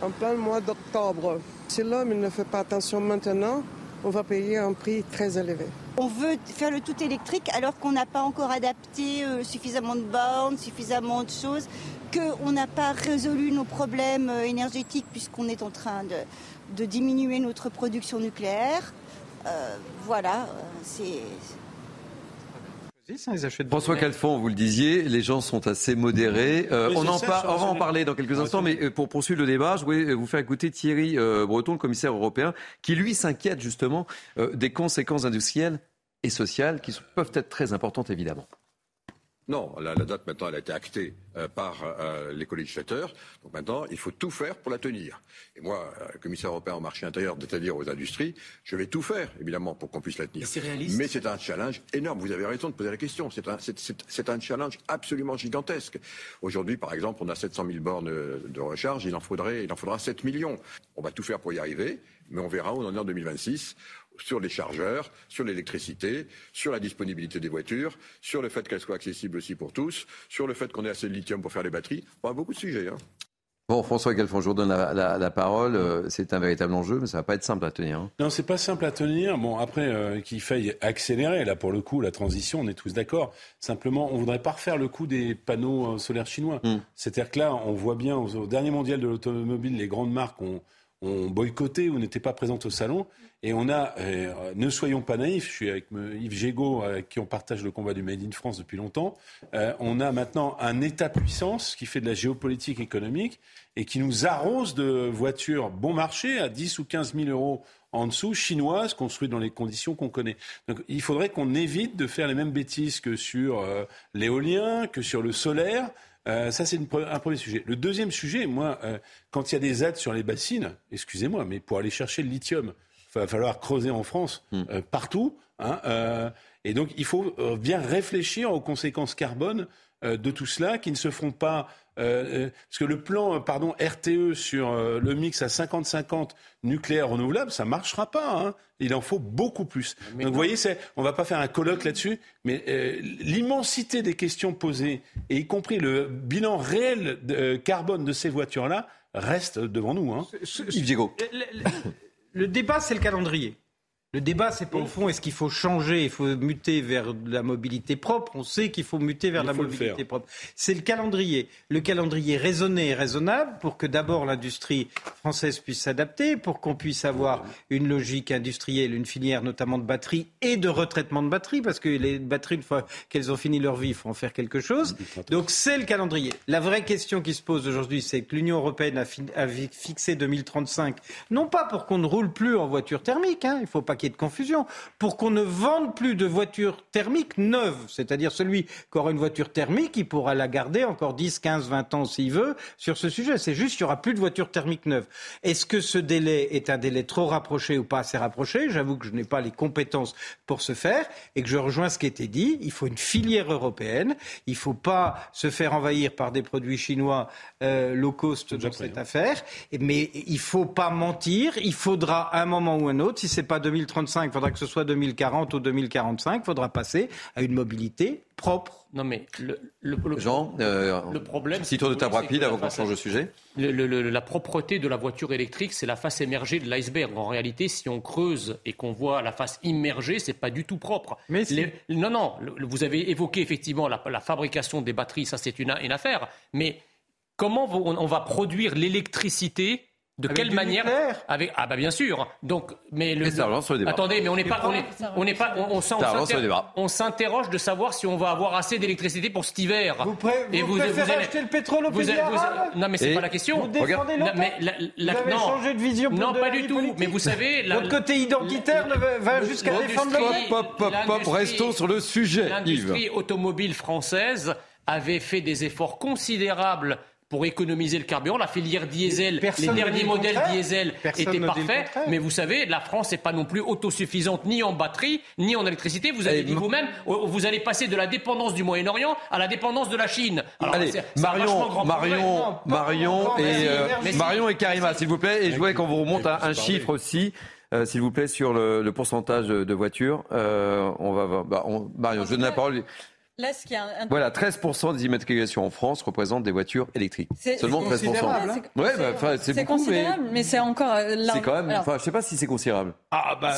en plein mois d'octobre. Si l'homme ne fait pas attention maintenant, on va payer un prix très élevé. On veut faire le tout électrique alors qu'on n'a pas encore adapté euh, suffisamment de bornes, suffisamment de choses, qu'on n'a pas résolu nos problèmes euh, énergétiques puisqu'on est en train de, diminuer notre production nucléaire. Voilà, c'est François Calfon, vous le disiez, les gens sont assez modérés. Euh, on, en va en parler dans quelques instants, mais euh, pour poursuivre le débat, je voulais vous faire écouter Thierry euh, Breton, le commissaire européen, qui lui s'inquiète justement des conséquences industrielles et sociales qui peuvent être très importantes évidemment. Non, la, date maintenant, elle a été actée euh, par euh, les co-législateurs. Donc maintenant, il faut tout faire pour la tenir. Et moi, euh, commissaire européen au marché intérieur, c'est-à-dire aux industries, je vais tout faire, évidemment, pour qu'on puisse la tenir. Mais c'est un challenge énorme. Vous avez raison de poser la question. C'est un, un, challenge absolument gigantesque. Aujourd'hui, par exemple, on a 700 000 bornes de recharge. Il en faudrait, il en faudra 7 millions. On va tout faire pour y arriver, mais on verra où on en est en 2026 sur les chargeurs, sur l'électricité, sur la disponibilité des voitures, sur le fait qu'elles soient accessibles aussi pour tous, sur le fait qu'on ait assez de lithium pour faire les batteries. On a beaucoup de sujets. Hein. Bon, François Galfond, je vous donne la, parole. Euh, c'est un véritable enjeu, mais ça va pas être simple à tenir. Hein. Non, c'est pas simple à tenir. Bon, après, euh, qu'il faille accélérer, là, pour le coup, la transition, on est tous d'accord. Simplement, on voudrait pas refaire le coup des panneaux euh, solaires chinois. Hmm. C'est-à-dire que là, on voit bien, au, dernier mondial de l'automobile, les grandes marques ont, ont boycotté ou n'étaient pas présentes au salon. Et on a, euh, ne soyons pas naïfs, je suis avec Yves Gégaud, avec qui on partage le combat du Made in France depuis longtemps. Euh, on a maintenant un État-puissance qui fait de la géopolitique économique et qui nous arrose de voitures bon marché à 10 ou 15 000 euros en dessous, chinoises, construites dans les conditions qu'on connaît. Donc il faudrait qu'on évite de faire les mêmes bêtises que sur euh, l'éolien, que sur le solaire. Ça, c'est un premier sujet. Le deuxième sujet, moi, quand il y a des aides sur les bassines, excusez-moi, mais pour aller chercher le lithium, va falloir creuser en France hmm. euh, partout. Hein, euh, et donc, il faut euh, bien réfléchir aux conséquences carbone euh, de tout cela, qui ne se feront pas euh, parce que le plan, pardon, RTE sur le mix à 50-50 nucléaire renouvelable, ça marchera pas. Hein. Il en faut beaucoup plus. Donc vous voyez, c'est, on va pas faire un colloque là-dessus, mais l'immensité des questions posées, et y compris le bilan réel de carbone de ces voitures-là, reste devant nous. Hein. Diego. le débat, c'est le calendrier. Le débat, c'est pas au fond, est-ce qu'il faut changer, il faut muter vers la mobilité propre? On sait qu'il faut muter vers la mobilité propre. C'est le calendrier. Le calendrier raisonné et raisonnable pour que d'abord l'industrie française puisse s'adapter, pour qu'on puisse avoir une logique industrielle, une filière notamment de batteries et de retraitement de batteries, parce que les batteries, une fois qu'elles ont fini leur vie, il faut en faire quelque chose. Donc c'est le calendrier. La vraie question qui se pose aujourd'hui, c'est que l'Union européenne a, fixé 2035, non pas pour qu'on ne roule plus en voiture thermique, hein, il faut pas qu'il de confusion, pour qu'on ne vende plus de voitures thermiques neuves. C'est-à-dire celui qui aura une voiture thermique, il pourra la garder encore 10, 15, 20 ans s'il veut sur ce sujet. C'est juste qu'il n'y aura plus de voitures thermiques neuves. Est-ce que ce délai est un délai trop rapproché ou pas assez rapproché? J'avoue que je n'ai pas les compétences pour ce faire et que je rejoins ce qui était dit. Il faut une filière européenne. Il ne faut pas se faire envahir par des produits chinois euh, low cost dans cette affaire. Mais il ne faut pas mentir. Il faudra un moment ou un autre, si ce n'est pas 2030, il faudra que ce soit 2040 ou 2045. Il faudra passer à une mobilité propre. Non, mais le, le, Jean, euh, le problème. Petit tour de table rapide avant qu'on change de sujet. la propreté de la voiture électrique, c'est la face émergée de l'iceberg. En réalité, si on creuse et qu'on voit la face immergée, c'est pas du tout propre. Mais non, non. Vous avez évoqué effectivement la, fabrication des batteries, ça c'est une, une affaire. Mais comment on va produire l'électricité de quelle manière Avec ah bah bien sûr. Donc mais le, attendez mais on n'est pas on n'est pas on, on, s'interroge de savoir si on va avoir assez d'électricité pour cet hiver. Vous, et vous, préférez vous allez, acheter le pétrole au pays Non mais c'est pas la question. Vous défendez non, mais la, vous avez non, changé de vision Non pas du tout. Mais vous savez votre côté identitaire va jusqu'à défendre le Pop pop pop restons sur le sujet. L'industrie automobile française avait fait des efforts considérables pour économiser le carburant. La filière diesel, les derniers modèles diesel étaient parfaits. Mais vous savez, la France n'est pas non plus autosuffisante ni en batterie, ni en électricité. Vous avez dit vous-même, vous allez passer de la dépendance du Moyen-Orient à la dépendance de la Chine. allez, Marion, Marion, Marion, et, euh, Marion et Karima, s'il vous plaît. Et je voudrais qu'on vous remonte un, un chiffre aussi. Euh, s'il vous plaît, sur le, pourcentage de, voitures. Euh, on va, bah, on, Marion, je donne la parole. Là, ce qui est un... Voilà, 13% des immatriculations en France représentent des voitures électriques. Seulement 13%. Ouais, bah, c'est beaucoup, considérable, mais, c'est encore. Euh, c'est quand même. Enfin, je sais pas si c'est considérable. Ah bah,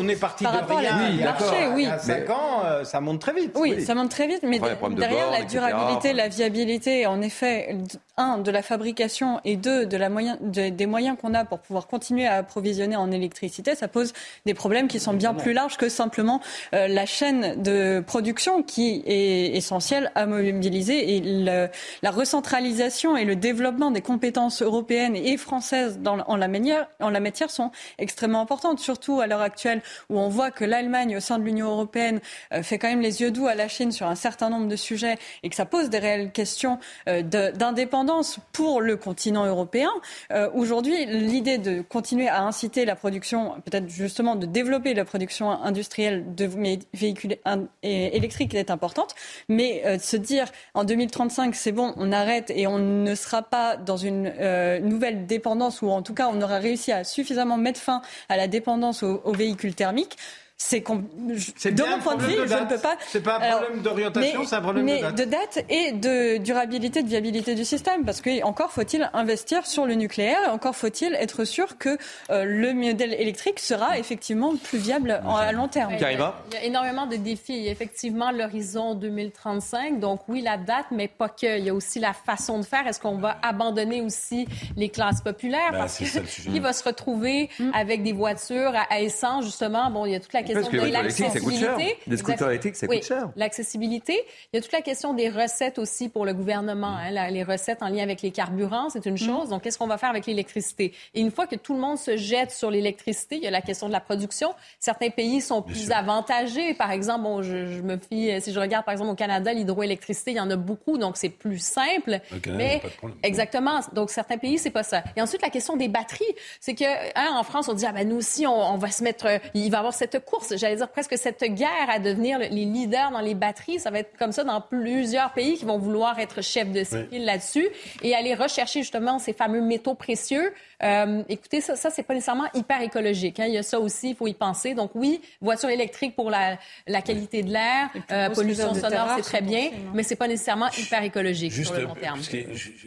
on est parti de rien. À oui, marché, oui. Il y a 5 ans, euh, ça monte très vite. Oui, ça monte très vite, mais derrière la durabilité, la viabilité, en effet, un de la fabrication et deux de la moyen, des moyens qu'on a pour pouvoir continuer à approvisionner en électricité, ça pose des problèmes qui sont bien plus larges que simplement euh, la chaîne de production qui est essentiel à mobiliser et la recentralisation et le développement des compétences européennes et françaises dans, en, la manière, en la matière sont extrêmement importantes, surtout à l'heure actuelle où on voit que l'Allemagne au sein de l'Union européenne euh, fait quand même les yeux doux à la Chine sur un certain nombre de sujets et que ça pose des réelles questions euh, d'indépendance pour le continent européen. Euh, aujourd'hui, l'idée de continuer à inciter la production, peut-être justement de développer la production industrielle de véhicules électriques est importante. Mais euh, se dire en 2035, c'est bon, on arrête et on ne sera pas dans une euh, nouvelle dépendance, ou en tout cas, on aura réussi à suffisamment mettre fin à la dépendance aux véhicules thermiques c'est de mon point de vue, je ne peux pas. C'est pas un problème d'orientation, c'est un problème mais de date. et de durabilité, de viabilité du système, parce que encore faut-il investir sur le nucléaire, encore faut-il être sûr que euh, le modèle électrique sera effectivement plus viable à long terme. Il y, a, il y a énormément de défis. Effectivement, l'horizon 2035, donc oui la date, mais pas que. Il y a aussi la façon de faire. Est-ce qu'on va abandonner aussi les classes populaires, ben, parce qu'il va se retrouver mm. avec des voitures à, à essence justement? Bon, il y a toute la question de l'accessibilité. Des scooters électriques, ça coûte cher. L'accessibilité. Il y a toute la question des recettes aussi pour le gouvernement. Hein, les recettes en lien avec les carburants, c'est une mm. chose. Donc, qu'est-ce qu'on va faire avec l'électricité? Et une fois que tout le monde se jette sur l'électricité, il y a la question de la production. Certains pays sont plus avantagés. Par exemple, bon, je, me fie, si je regarde par exemple au Canada, l'hydroélectricité, il y en a beaucoup, donc c'est plus simple. mais exactement. Donc, certains pays, c'est pas ça. Et ensuite, la question des batteries. C'est que, hein, en France, on dit, ah ben nous aussi, on, on va se mettre, il va y avoir cette course course, j'allais dire presque cette guerre à devenir les leaders dans les batteries. Ça va être comme ça dans plusieurs pays qui vont vouloir être chefs de file là-dessus et aller rechercher justement ces fameux métaux précieux. Euh, écoutez, ça, ça c'est pas nécessairement hyper écologique. Hein. Il y a ça aussi, il faut y penser. Donc oui, voiture électrique pour la, la qualité de l'air, euh, pollution sonore, c'est très bien, mais c'est pas nécessairement hyper écologique sur le long terme.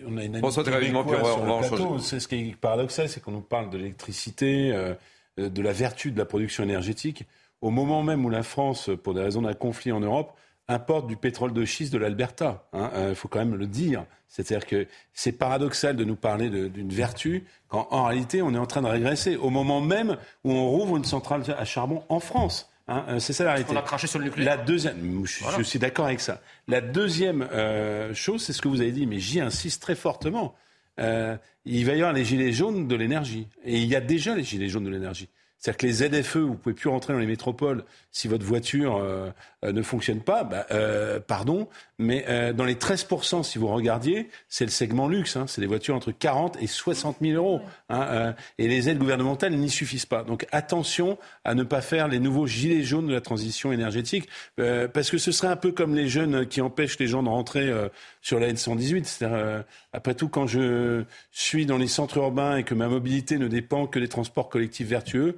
On a une François C'est ce qui est paradoxal, c'est qu'on nous parle de l'électricité, euh, de la vertu de la production énergétique, au moment même où la France, pour des raisons d'un conflit en Europe, importe du pétrole de schiste de l'Alberta. Il hein, euh, faut quand même le dire. C'est-à-dire que c'est paradoxal de nous parler d'une vertu quand en réalité on est en train de régresser au moment même où on rouvre une centrale à charbon en France. Hein, euh, c'est ça la réalité. On a craché sur le nucléaire. La deuxième, je, suis d'accord avec ça. La deuxième euh, chose, c'est ce que vous avez dit, mais j'y insiste très fortement. il va y avoir les gilets jaunes de l'énergie. Et il y a déjà les gilets jaunes de l'énergie. C'est-à-dire que les ZFE, vous pouvez plus rentrer dans les métropoles si votre voiture euh, euh, ne fonctionne pas. Bah, euh, pardon, mais euh, dans les 13%, si vous regardiez, c'est le segment luxe. Hein, c'est des voitures entre 40 et 60 000 euros. Hein, euh, et les aides gouvernementales n'y suffisent pas. Donc attention à ne pas faire les nouveaux gilets jaunes de la transition énergétique, parce que ce serait un peu comme les jeunes qui empêchent les gens de rentrer sur la N118. C'est-à-dire, après tout, quand je suis dans les centres urbains et que ma mobilité ne dépend que des transports collectifs vertueux,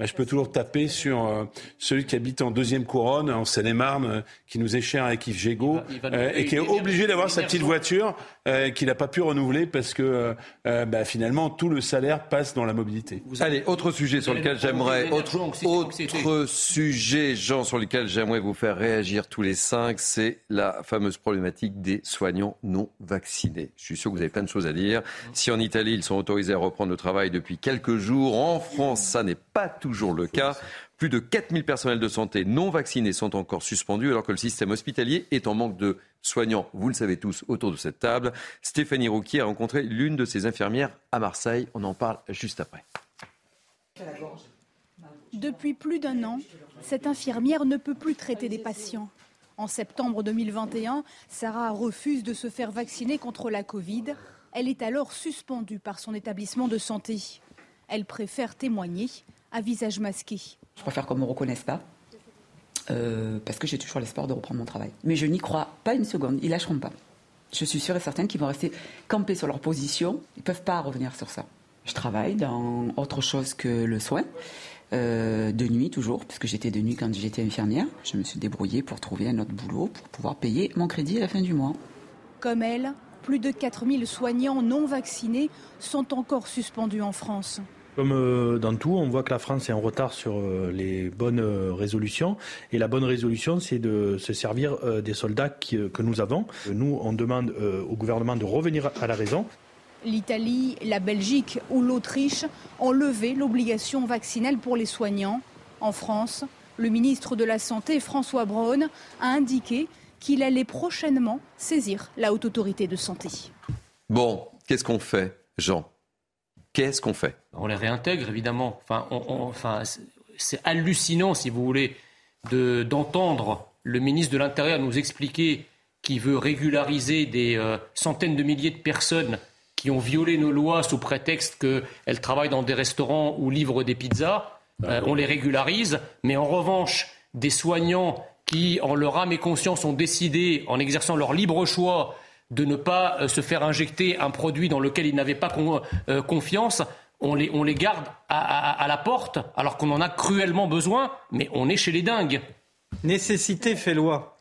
bah, je peux toujours taper sur euh, celui qui habite en deuxième couronne, en Seine-et-Marne, euh, qui nous est cher avec Yves Gégaud, euh, et qui est obligé d'avoir sa petite voiture qu'il n'a pas pu renouveler parce que bah, finalement tout le salaire passe dans la mobilité. Allez, autre sujet sur lequel j'aimerais autre, autre sujet, Jean, sur lequel j'aimerais vous faire réagir tous les cinq, c'est la fameuse problématique des soignants non vaccinés. Je suis sûr que vous avez plein de choses à dire. Si en Italie ils sont autorisés à reprendre le travail depuis quelques jours, en France ça n'est pas toujours le cas. Plus de 4000 personnels de santé non vaccinés sont encore suspendus alors que le système hospitalier est en manque de soignants. Vous le savez tous autour de cette table. Stéphanie Rouquier a rencontré l'une de ces infirmières à Marseille. On en parle juste après. Depuis plus d'un an, cette infirmière ne peut plus traiter des patients. En septembre 2021, Sarah refuse de se faire vacciner contre la Covid. Elle est alors suspendue par son établissement de santé. Elle préfère témoigner à visage masqué. Je préfère qu'on ne me reconnaisse pas. Euh, parce que j'ai toujours l'espoir de reprendre mon travail. Mais je n'y crois pas une seconde, ils lâcheront pas. Je suis sûre et certaine qu'ils vont rester campés sur leur position, ils ne peuvent pas revenir sur ça. Je travaille dans autre chose que le soin, euh, de nuit toujours, puisque j'étais de nuit quand j'étais infirmière. Je me suis débrouillée pour trouver un autre boulot pour pouvoir payer mon crédit à la fin du mois. Comme elle, plus de 4000 soignants non vaccinés sont encore suspendus en France. Comme euh, dans tout, on voit que la France est en retard sur euh, les bonnes euh, résolutions. Et la bonne résolution, c'est de se servir des soldats que nous avons. Nous, on demande au gouvernement de revenir à la raison. L'Italie, la Belgique ou l'Autriche ont levé l'obligation vaccinale pour les soignants. En France, le ministre de la Santé, François Braun, a indiqué qu'il allait prochainement saisir la haute autorité de santé. Bon, qu'est-ce qu'on fait, Jean? Qu'est-ce qu'on fait? On les réintègre, évidemment. Enfin, enfin c'est hallucinant, si vous voulez, d'entendre le ministre de l'Intérieur nous expliquer qu'il veut régulariser des euh, centaines de milliers de personnes qui ont violé nos lois sous prétexte qu'elles travaillent dans des restaurants ou livrent des pizzas. Euh, on les régularise, mais en revanche, des soignants qui, en leur âme et conscience, ont décidé, en exerçant leur libre choix, de ne pas euh, se faire injecter un produit dans lequel ils n'avaient pas euh, confiance, on les, on les garde à, la porte alors qu'on en a cruellement besoin, mais on est chez les dingues. Nécessité fait loi.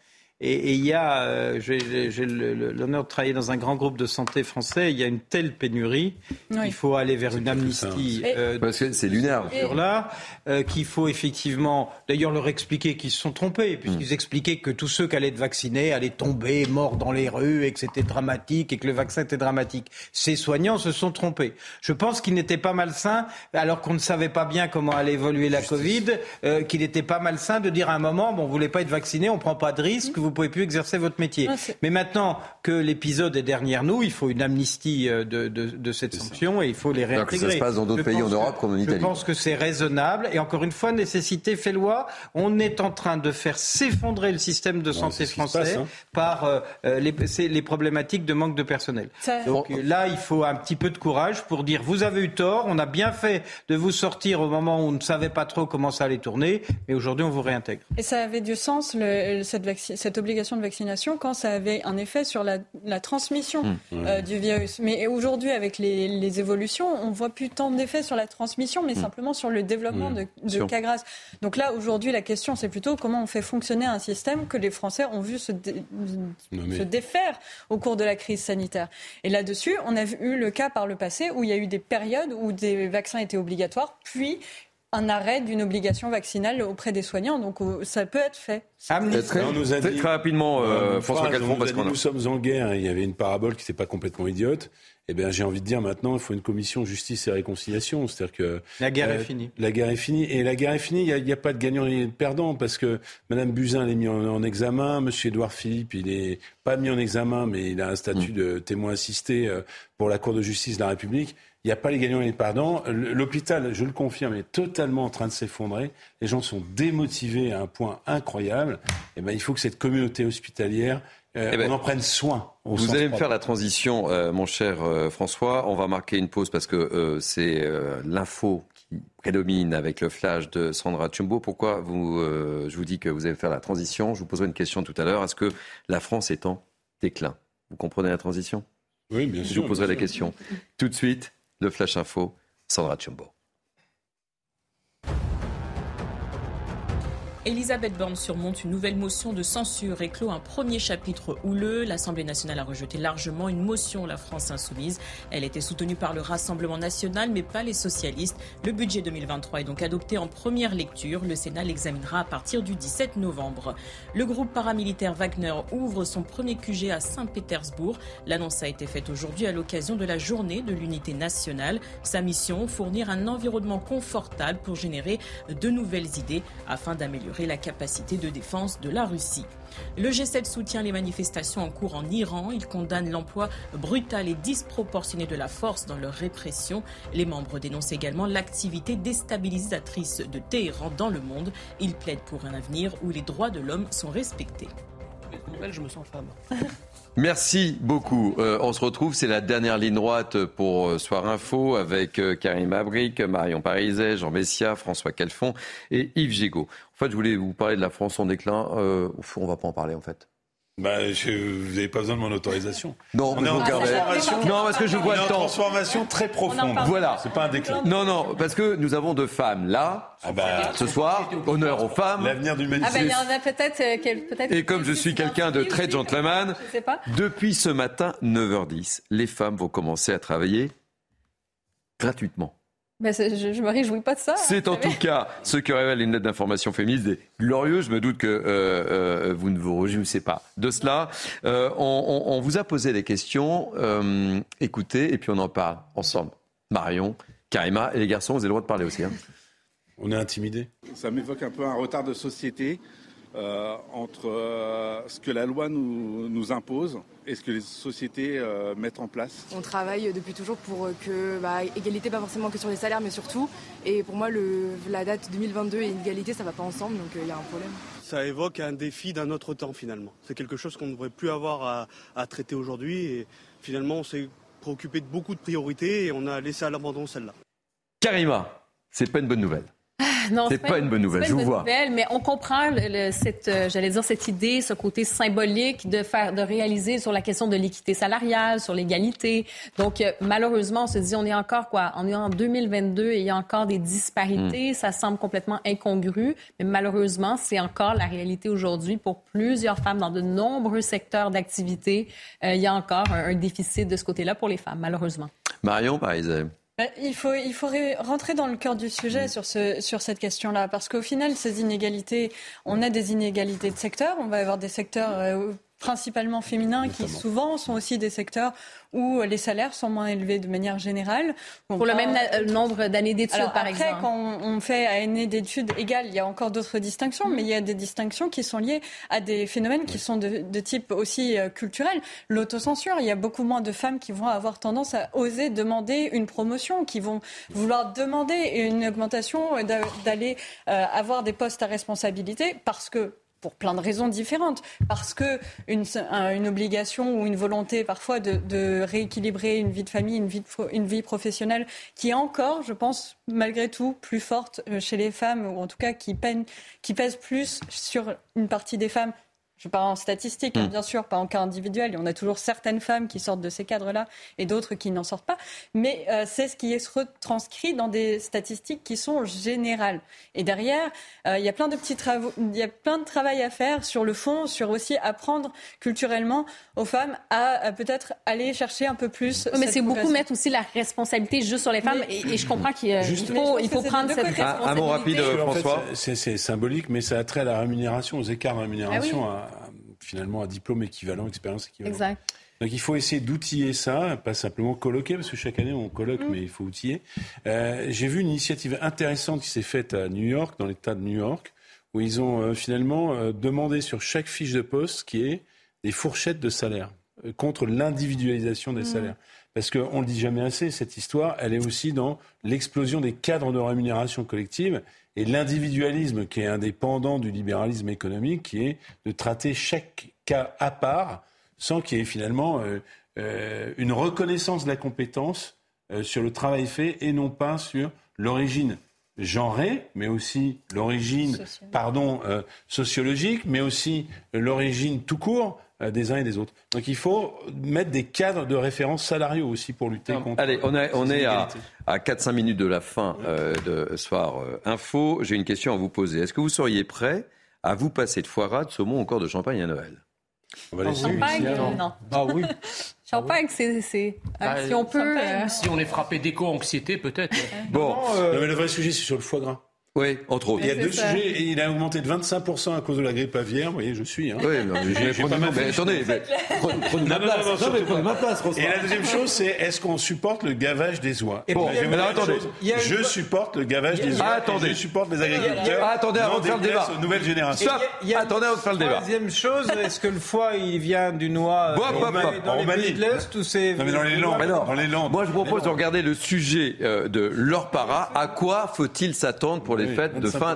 Et, il y a, euh, j'ai l'honneur de travailler dans un grand groupe de santé français, il y a une telle pénurie qu'il faut aller vers une amnistie. Euh, Parce que c'est lunaire. Sur là, euh, qu'il faut effectivement, d'ailleurs leur expliquer qu'ils se sont trompés, puisqu'ils mm. expliquaient que tous ceux qui allaient être vaccinés allaient tomber morts dans les rues et que c'était dramatique et que le vaccin était dramatique. Ces soignants se sont trompés. Je pense qu'il n'était pas malsain, alors qu'on ne savait pas bien comment allait évoluer la Covid, qu'il n'était pas malsain de dire à un moment, bon, vous voulez pas être vacciné, on prend pas de risque, vous pouvez plus exercer votre métier. Ah, Mais maintenant que l'épisode est derrière nous, il faut une amnistie euh, de, de, de cette sanction et il faut les Alors que réintégrer. ça se passe dans d'autres Je pays en pense Europe que- comme en Italie. Je pense que c'est raisonnable et encore une fois, nécessité fait loi. On est en train de faire s'effondrer le système de santé français passe, hein. par euh, euh, les, problématiques de manque de personnel. Ça- Donc là, il faut un petit peu de courage pour dire vous avez eu tort, on a bien fait de vous sortir au moment où on ne savait pas trop comment ça allait tourner, mais aujourd'hui on vous réintègre. Et ça avait du sens, le- cette, cette obligation de vaccination, quand ça avait un effet sur la, la transmission Mmh. euh, du virus. Mais aujourd'hui, avec les, les évolutions, on voit plus tant d'effets sur la transmission, mais Mmh. simplement sur le développement Mmh. de, de cas graves. Donc là, aujourd'hui, la question, c'est plutôt comment on fait fonctionner un système que les Français ont vu se, dé- mais- se défaire au cours de la crise sanitaire. Et là-dessus, on a eu le cas par le passé où il y a eu des périodes où des vaccins étaient obligatoires, puis un arrêt d'une obligation vaccinale auprès des soignants. Donc euh, ça peut être fait. Très, On nous a très- dit- très rapidement, euh, François phrase, Calfon, on nous parce qu'on a... nous sommes en guerre. hein. Il y avait une parabole qui n'était pas complètement idiote. Eh bien, j'ai envie de dire maintenant, il faut une commission justice et réconciliation. C'est-à-dire que La guerre euh, est finie. La guerre est finie. Et la guerre est finie. Il n'y a, pas de gagnant et de perdant parce que Madame Buzyn elle est mise en, en examen. Monsieur Édouard Philippe, il n'est pas mis en examen, mais il a un statut Mm. de témoin assisté euh, pour la Cour de justice de la République. Il n'y a pas les gagnants et les perdants. L'hôpital, je le confirme, est totalement en train de s'effondrer. Les gens sont démotivés à un point incroyable. Et ben, il faut que cette communauté hospitalière, euh, Eh ben, on en prenne soin. Vous allez me faire la transition, euh, mon cher euh, François. On va marquer une pause parce que c'est l'info qui prédomine avec le flash de Sandra Chumbo. Pourquoi vous, je vous dis que vous allez faire la transition? Je vous poserai une question tout à l'heure. Est-ce que la France est en déclin? Vous comprenez la transition? Oui, bien Je sûr. vous poserai la sûr. question. Tout de suite, le flash info, Sandra Chumbo. Elisabeth Borne surmonte une nouvelle motion de censure et clôt un premier chapitre houleux. L'Assemblée nationale a rejeté largement une motion La France insoumise. Elle était soutenue par le Rassemblement national, mais pas les socialistes. Le budget 2023 est donc adopté en première lecture. Le Sénat l'examinera à partir du 17 novembre. Le groupe paramilitaire Wagner ouvre son premier QG à Saint-Pétersbourg. L'annonce a été faite aujourd'hui à l'occasion de la journée de l'unité nationale. Sa mission, fournir un environnement confortable pour générer de nouvelles idées afin d'améliorer la capacité de défense de la Russie. Le G7 soutient les manifestations en cours en Iran. Il condamne l'emploi brutal et disproportionné de la force dans leur répression. Les membres dénoncent également l'activité déstabilisatrice de Téhéran dans le monde. Ils plaident pour un avenir où les droits de l'homme sont respectés. Nouvelle, je me sens femme. Merci beaucoup. Euh, on se retrouve, c'est la dernière ligne droite pour euh, Soir Info avec euh, Karim Abric, Marion Pariset, Jean Messia, François Calfon et Yves Gégaud. En fait, je voulais vous parler de la France en déclin. Euh, au fond, on va pas en parler en fait. Bah, je- vous n'avez pas besoin de mon autorisation. Non, on est en transformation. Non, parce que je On vois est le en transformation très profonde. Voilà. C'est pas un déclin. Non, non, parce que nous avons deux femmes là, ce soir. Honneur aux femmes. L'avenir du Ah ben il y en a peut-être euh. Et comme je suis quelqu'un de très gentleman, Je sais pas. depuis ce matin, 9h10, les femmes vont commencer à travailler gratuitement. C'est- je, je me réjouis pas de ça. C'est en tout cas ce que révèle une lettre d'information féministe des glorieux. Je me doute que euh, euh, vous ne vous réjouissez pas de cela. Euh, on, on- on vous a posé des questions. euh, écoutez, et puis on en parle ensemble. Marion, Karima et les garçons, vous avez le droit de parler aussi. hein. On est intimidé. Ça m'évoque un peu un retard de société euh, entre euh, ce que la loi nous, nous impose et ce que les sociétés euh, mettent en place. On travaille depuis toujours pour que bah, égalité, pas forcément que sur les salaires, mais surtout. Et pour moi, le, la date 2022 et inégalité, ça va pas ensemble, donc euh, il y a un problème. Ça évoque un défi d'un autre temps finalement. C'est quelque chose qu'on ne devrait plus avoir à, à traiter aujourd'hui et finalement on s'est préoccupé de beaucoup de priorités et on a laissé à l'abandon celle-là. Karima, c'est pas une bonne nouvelle. Non, C'est pas une bonne nouvelle, je vous vois. nouvelle, mais on comprend le- cette, euh, j'allais dire cette idée, ce côté symbolique de faire, de réaliser sur la question de l'équité salariale, sur l'égalité. Donc euh, malheureusement, on se dit, on est encore quoi? On est en 2022 et il y a encore des disparités. Hmm. Ça semble complètement incongru, mais malheureusement, c'est encore la réalité aujourd'hui pour plusieurs femmes dans de nombreux secteurs d'activité. Euh, il y a encore un, un déficit de ce côté-là pour les femmes, malheureusement. Marion, par exemple. Ben, Il faut, il faut rentrer dans le cœur du sujet sur, ce, sur cette question-là, parce qu'au final, ces inégalités, on a des inégalités de secteurs, on va avoir des secteurs euh, principalement féminins, qui souvent sont aussi des secteurs où les salaires sont moins élevés de manière générale. Pour le même euh, nombre d'années d'études, par exemple. Après, quand on fait à années d'études égales, il y a encore d'autres distinctions, mais il y a des distinctions qui sont liées à des phénomènes qui sont de, de type aussi euh, culturel. L'autocensure, il y a beaucoup moins de femmes qui vont avoir tendance à oser demander une promotion, qui vont vouloir demander une augmentation, euh, d'aller avoir des postes à responsabilité parce que pour plein de raisons différentes. Parce que une, obligation ou une volonté parfois de, rééquilibrer une vie de famille, une vie, une vie professionnelle qui est encore, je pense, malgré tout, plus forte euh, chez les femmes, ou en tout cas qui, peine, qui pèse plus sur une partie des femmes je parle en statistique, hein, mm. bien sûr, pas en cas individuel. Il y en a toujours certaines femmes qui sortent de ces cadres-là et d'autres qui n'en sortent pas. Mais euh, c'est ce qui est retranscrit dans des statistiques qui sont générales. Et derrière, euh, il y a plein de petits travaux, il y a plein de travail à faire sur le fond, sur aussi apprendre culturellement aux femmes à, peut-être aller chercher un peu plus. mais c'est beaucoup mettre aussi la responsabilité juste sur les femmes. Et, je comprends qu'il faut, il faut prendre cette responsabilité. Un mot rapide, François. c'est symbolique, mais ça a trait à la rémunération, aux écarts de rémunération. Ah finalement un diplôme équivalent, expérience équivalente. Exact. Donc il faut essayer d'outiller ça, pas simplement colloquer, parce que chaque année on colloque, mm. mais il faut outiller. Euh, j'ai vu une initiative intéressante qui s'est faite à New York, dans l'État de New York, où ils ont euh, finalement euh, demandé sur chaque fiche de poste qui est des fourchettes de salaire contre l'individualisation des mm. salaires. Parce qu'on ne le dit jamais assez, cette histoire, elle est aussi dans l'explosion des cadres de rémunération collective et l'individualisme qui est indépendant du libéralisme économique, qui est de traiter chaque cas à part, sans qu'il y ait finalement euh, euh, une reconnaissance de la compétence euh, sur le travail fait et non pas sur l'origine genrée, mais aussi l'origine, pardon, sociologique, mais aussi l'origine tout court des uns et des autres. Donc il faut mettre des cadres de référence salariaux aussi pour lutter contre. Allez, on, on est à, à 4-5 minutes de la fin euh, de Soir euh, Info. J'ai une question à vous poser. Est-ce que vous seriez prêt à vous passer de foie gras, de saumon encore de champagne à Noël? On va champagne, non. Ah oui. champagne, c'est, si on peut. Euh, si on est frappé d'éco-anxiété, peut-être. bon, mais le vrai sujet, c'est sur le foie gras. Oui, entre autres. Il y a deux sujets et il a augmenté de 25% à cause de la grippe aviaire. Vous voyez, je suis. Hein. Oui, mais j'ai pas mal mais attendez, prenez ma place. Non, mais prenez ma place, Et la deuxième chose, c'est est-ce qu'on supporte le gavage des oies? Bon, mais alors, attendez. Je supporte le gavage des oies. Ah, attendez. Je supporte les agriculteurs. Ah, attendez, avant de faire le débat. aux nouvelles générations. Attendez avant de faire le débat. Deuxième chose, est-ce que le foie, il vient du noix dans les pays de l'Est ou c'est... Non, mais dans les Landes. Dans les Landes. Moi, je propose de regarder le sujet euh, de leur para. À quoi faut-il s'attendre pour les fêtes de fin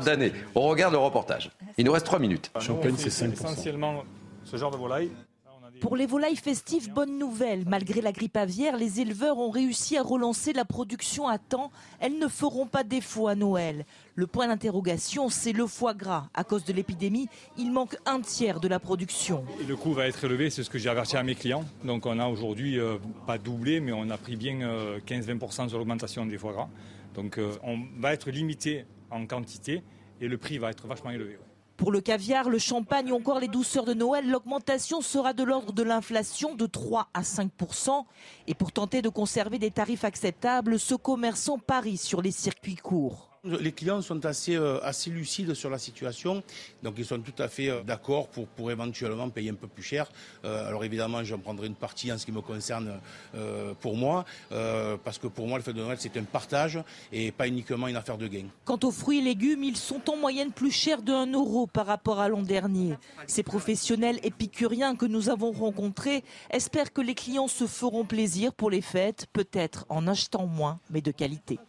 on regarde le reportage. Il nous reste trois minutes. Champagne, c'est 5%. Essentiellement ce genre de volaille. Pour les volailles festives, bonne nouvelle. Malgré la grippe aviaire, les éleveurs ont réussi à relancer la production à temps. Elles ne feront pas défaut à Noël. Le point d'interrogation, c'est le foie gras. À cause de l'épidémie, il manque un tiers de la production. le coût va être élevé, c'est ce que j'ai averti à mes clients. Donc on a aujourd'hui, euh, pas doublé, mais on a pris bien 15-20% euh, sur l'augmentation des foie gras. Donc euh, on va être limité en quantité et le prix va être vachement élevé. Pour le caviar, le champagne ou encore les douceurs de Noël, l'augmentation sera de l'ordre de l'inflation de 3 à 5% Et pour tenter de conserver des tarifs acceptables, ce commerçant parie sur les circuits courts. Les clients sont assez, euh, assez lucides sur la situation, donc ils sont tout à fait euh, d'accord pour, pour éventuellement payer un peu plus cher. Euh, alors évidemment, j'en prendrai une partie en ce qui me concerne pour moi, parce que pour moi, le fait de Noël, c'est un partage et pas uniquement une affaire de gain. Quant aux fruits et légumes, ils sont en moyenne plus chers de 1 euro par rapport à l'an dernier. Ces professionnels épicuriens que nous avons rencontrés espèrent que les clients se feront plaisir pour les fêtes, peut-être en achetant moins, mais de qualité.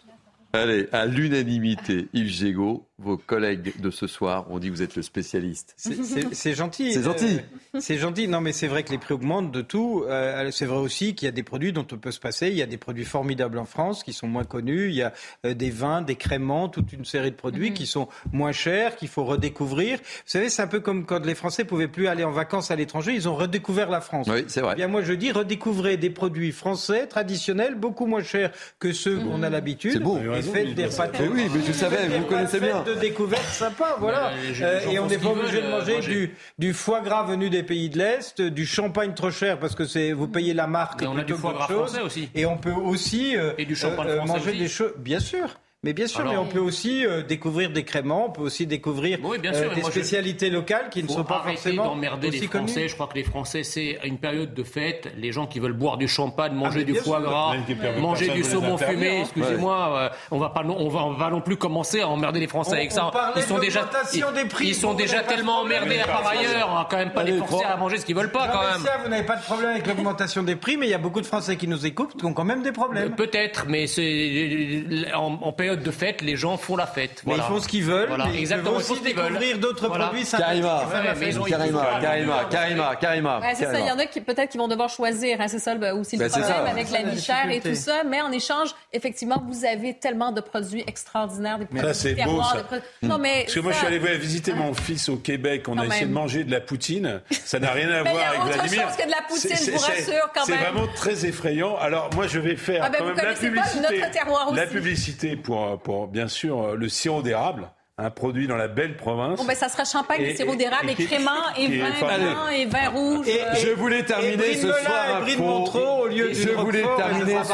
Allez, à l'unanimité, Yves Gégaud, vos collègues de ce soir ont dit que vous êtes le spécialiste. C'est gentil. C'est gentil. Euh, c'est gentil. Non, mais c'est vrai que les prix augmentent de tout. Euh, c'est vrai aussi qu'il y a des produits dont on peut se passer. Il y a des produits formidables en France qui sont moins connus. Il y a euh, des vins, des créments, toute une série de produits mhm. qui sont moins chers, qu'il faut redécouvrir. Vous savez, c'est un peu comme quand les Français pouvaient plus aller en vacances à l'étranger. Ils ont redécouvert la France. Oui, c'est vrai. Eh bien, moi, je dis redécouvrez des produits français traditionnels, beaucoup moins chers que ceux qu'on a l'habitude. C'est beau. Et faites des repas. oui, mais je savais, vous connaissez bien de découverte sympa, voilà. Euh, et on n'est pas obligé de euh, manger du, du, foie gras venu des pays de l'Est, du champagne trop cher parce que c'est vous payez la marque. Et on a du foie gras français aussi. Et on peut aussi euh, et du champagne français manger des choses, bien sûr. Mais bien sûr, Alors- mais on peut aussi euh, découvrir des créments, on peut aussi découvrir Oui, bien euh, sûr, et des moi, je- spécialités locales qui ne sont pas arrêter forcément d'emmerder aussi les Français. Je crois que les Français, c'est une période de fête. Les gens qui veulent boire du champagne, manger mais du foie sûr. gras, manger du saumon fumé, excusez-moi, euh, on va pas, non- on va, on va non plus commencer à emmerder les Français On- avec on ça. Ils sont de déjà, l'augmentation ils, des prix. ils sont déjà tellement emmerdés par ailleurs. On va quand même pas les forcer à manger ce qu'ils veulent pas quand même. Vous n'avez pas de problème avec l'augmentation des prix, mais il y a beaucoup de Français qui nous écoutent qui ont quand même des problèmes. Peut-être, mais c'est en, en période de fête, les gens font la fête. Mais ils font ce qu'ils veulent, Voilà, mais ils exactement. ils font aussi veulent. découvrir d'autres Voilà. produits. Karima, Karima, Karima, Karima, Karima. C'est ça. Il y en a qui peut-être qui vont devoir choisir. hein, c'est ça le- aussi le Ben, c'est problème avec C'est la vie chère et tout ça. Mais en échange, effectivement, vous avez tellement de produits extraordinaires, des produits Ça, c'est beau, ça. produits- Non, mais Parce que moi, je suis allé voir- visiter mon fils au Québec. On a essayé de manger de la poutine. Ça n'a rien à y voir a avec autre Vladimir. chose que de la poutine, C'est- vous c'est- rassure, quand C'est même. vraiment très effrayant. Alors, moi, je vais faire Ah ben, quand même la publicité. notre terroir La publicité pour, pour, bien sûr, le sirop d'érable, un produit dans la belle province. Bon, ben, ça sera champagne, Et- sirop d'érable et et, et vin blanc et vin rouge. Et- euh, Je voulais terminer ce soir info. Montreux au lieu je voulais Roquefort, terminer ce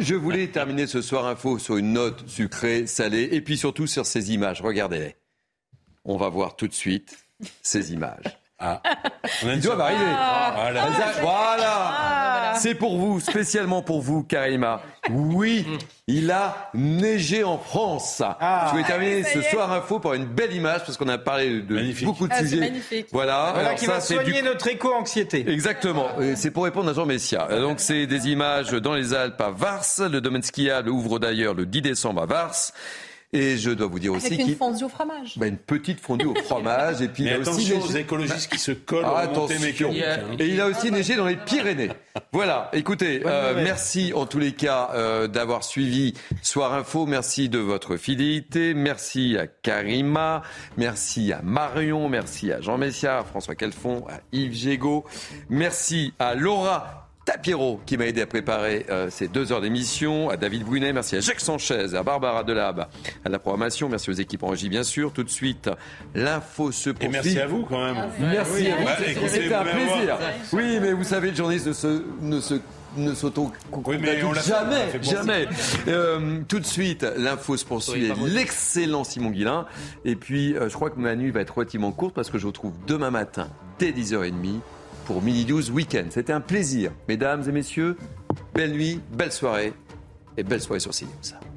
je voulais terminer ce soir info sur une note sucrée, salée, et puis surtout sur ces images. Regardez-les. On va voir tout de suite ces images. Ah. On a une Ils doivent arriver. Ah, là. Voilà. Ah. C'est pour vous, spécialement pour vous, Karima. Oui, il a neigé en France. Je voulais terminer ce soir info par une belle image parce qu'on a parlé de Magnifique. beaucoup de Ah, sujets. magnifique. Voilà. Voilà Alors qui ça, va soigner du notre éco-anxiété. Exactement. C'est pour répondre à Jean Messia. Donc, c'est des images dans les Alpes à Vars. Le domaine skiable ouvre d'ailleurs le 10 décembre à Vars. Et je dois vous dire aussi avec une qu'il fondue au fromage. bah, une petite fondue au fromage. Et puis, Mais il a aussi attention aux neigé- écologistes qui se collent Ah, aux montées attention. mécaniques. hein. Et il a aussi neigé dans les Pyrénées. Voilà, écoutez, euh, merci en tous les cas euh, d'avoir suivi Soir Info. Merci de votre fidélité. Merci à Karima. Merci à Marion. Merci à Jean Messia, à François Calfon, à Yves Gégaud. Merci à Laura. Tapiero qui m'a aidé à préparer euh, ces deux heures d'émission, à David Brunet, merci à Jacques Sanchez, à Barbara Delab, à la programmation, merci aux équipes en régie bien sûr. Tout de suite, l'info se Et poursuit. merci à vous quand même. Merci Oui, à vous. bah, C'était- écoutez, C'était un vous plaisir. Oui, mais vous savez, le journaliste ne se, ne se ne s'auto Oui, jamais, fait jamais. Euh, tout de suite, l'info se poursuit. L'excellent Simon Guillain. Et puis, euh, je crois que ma nuit va être relativement courte parce que je vous retrouve demain matin dès 10h30 pour Mini News Weekend. C'était un plaisir, mesdames et messieurs. Belle nuit, belle soirée et belle soirée sur CNews.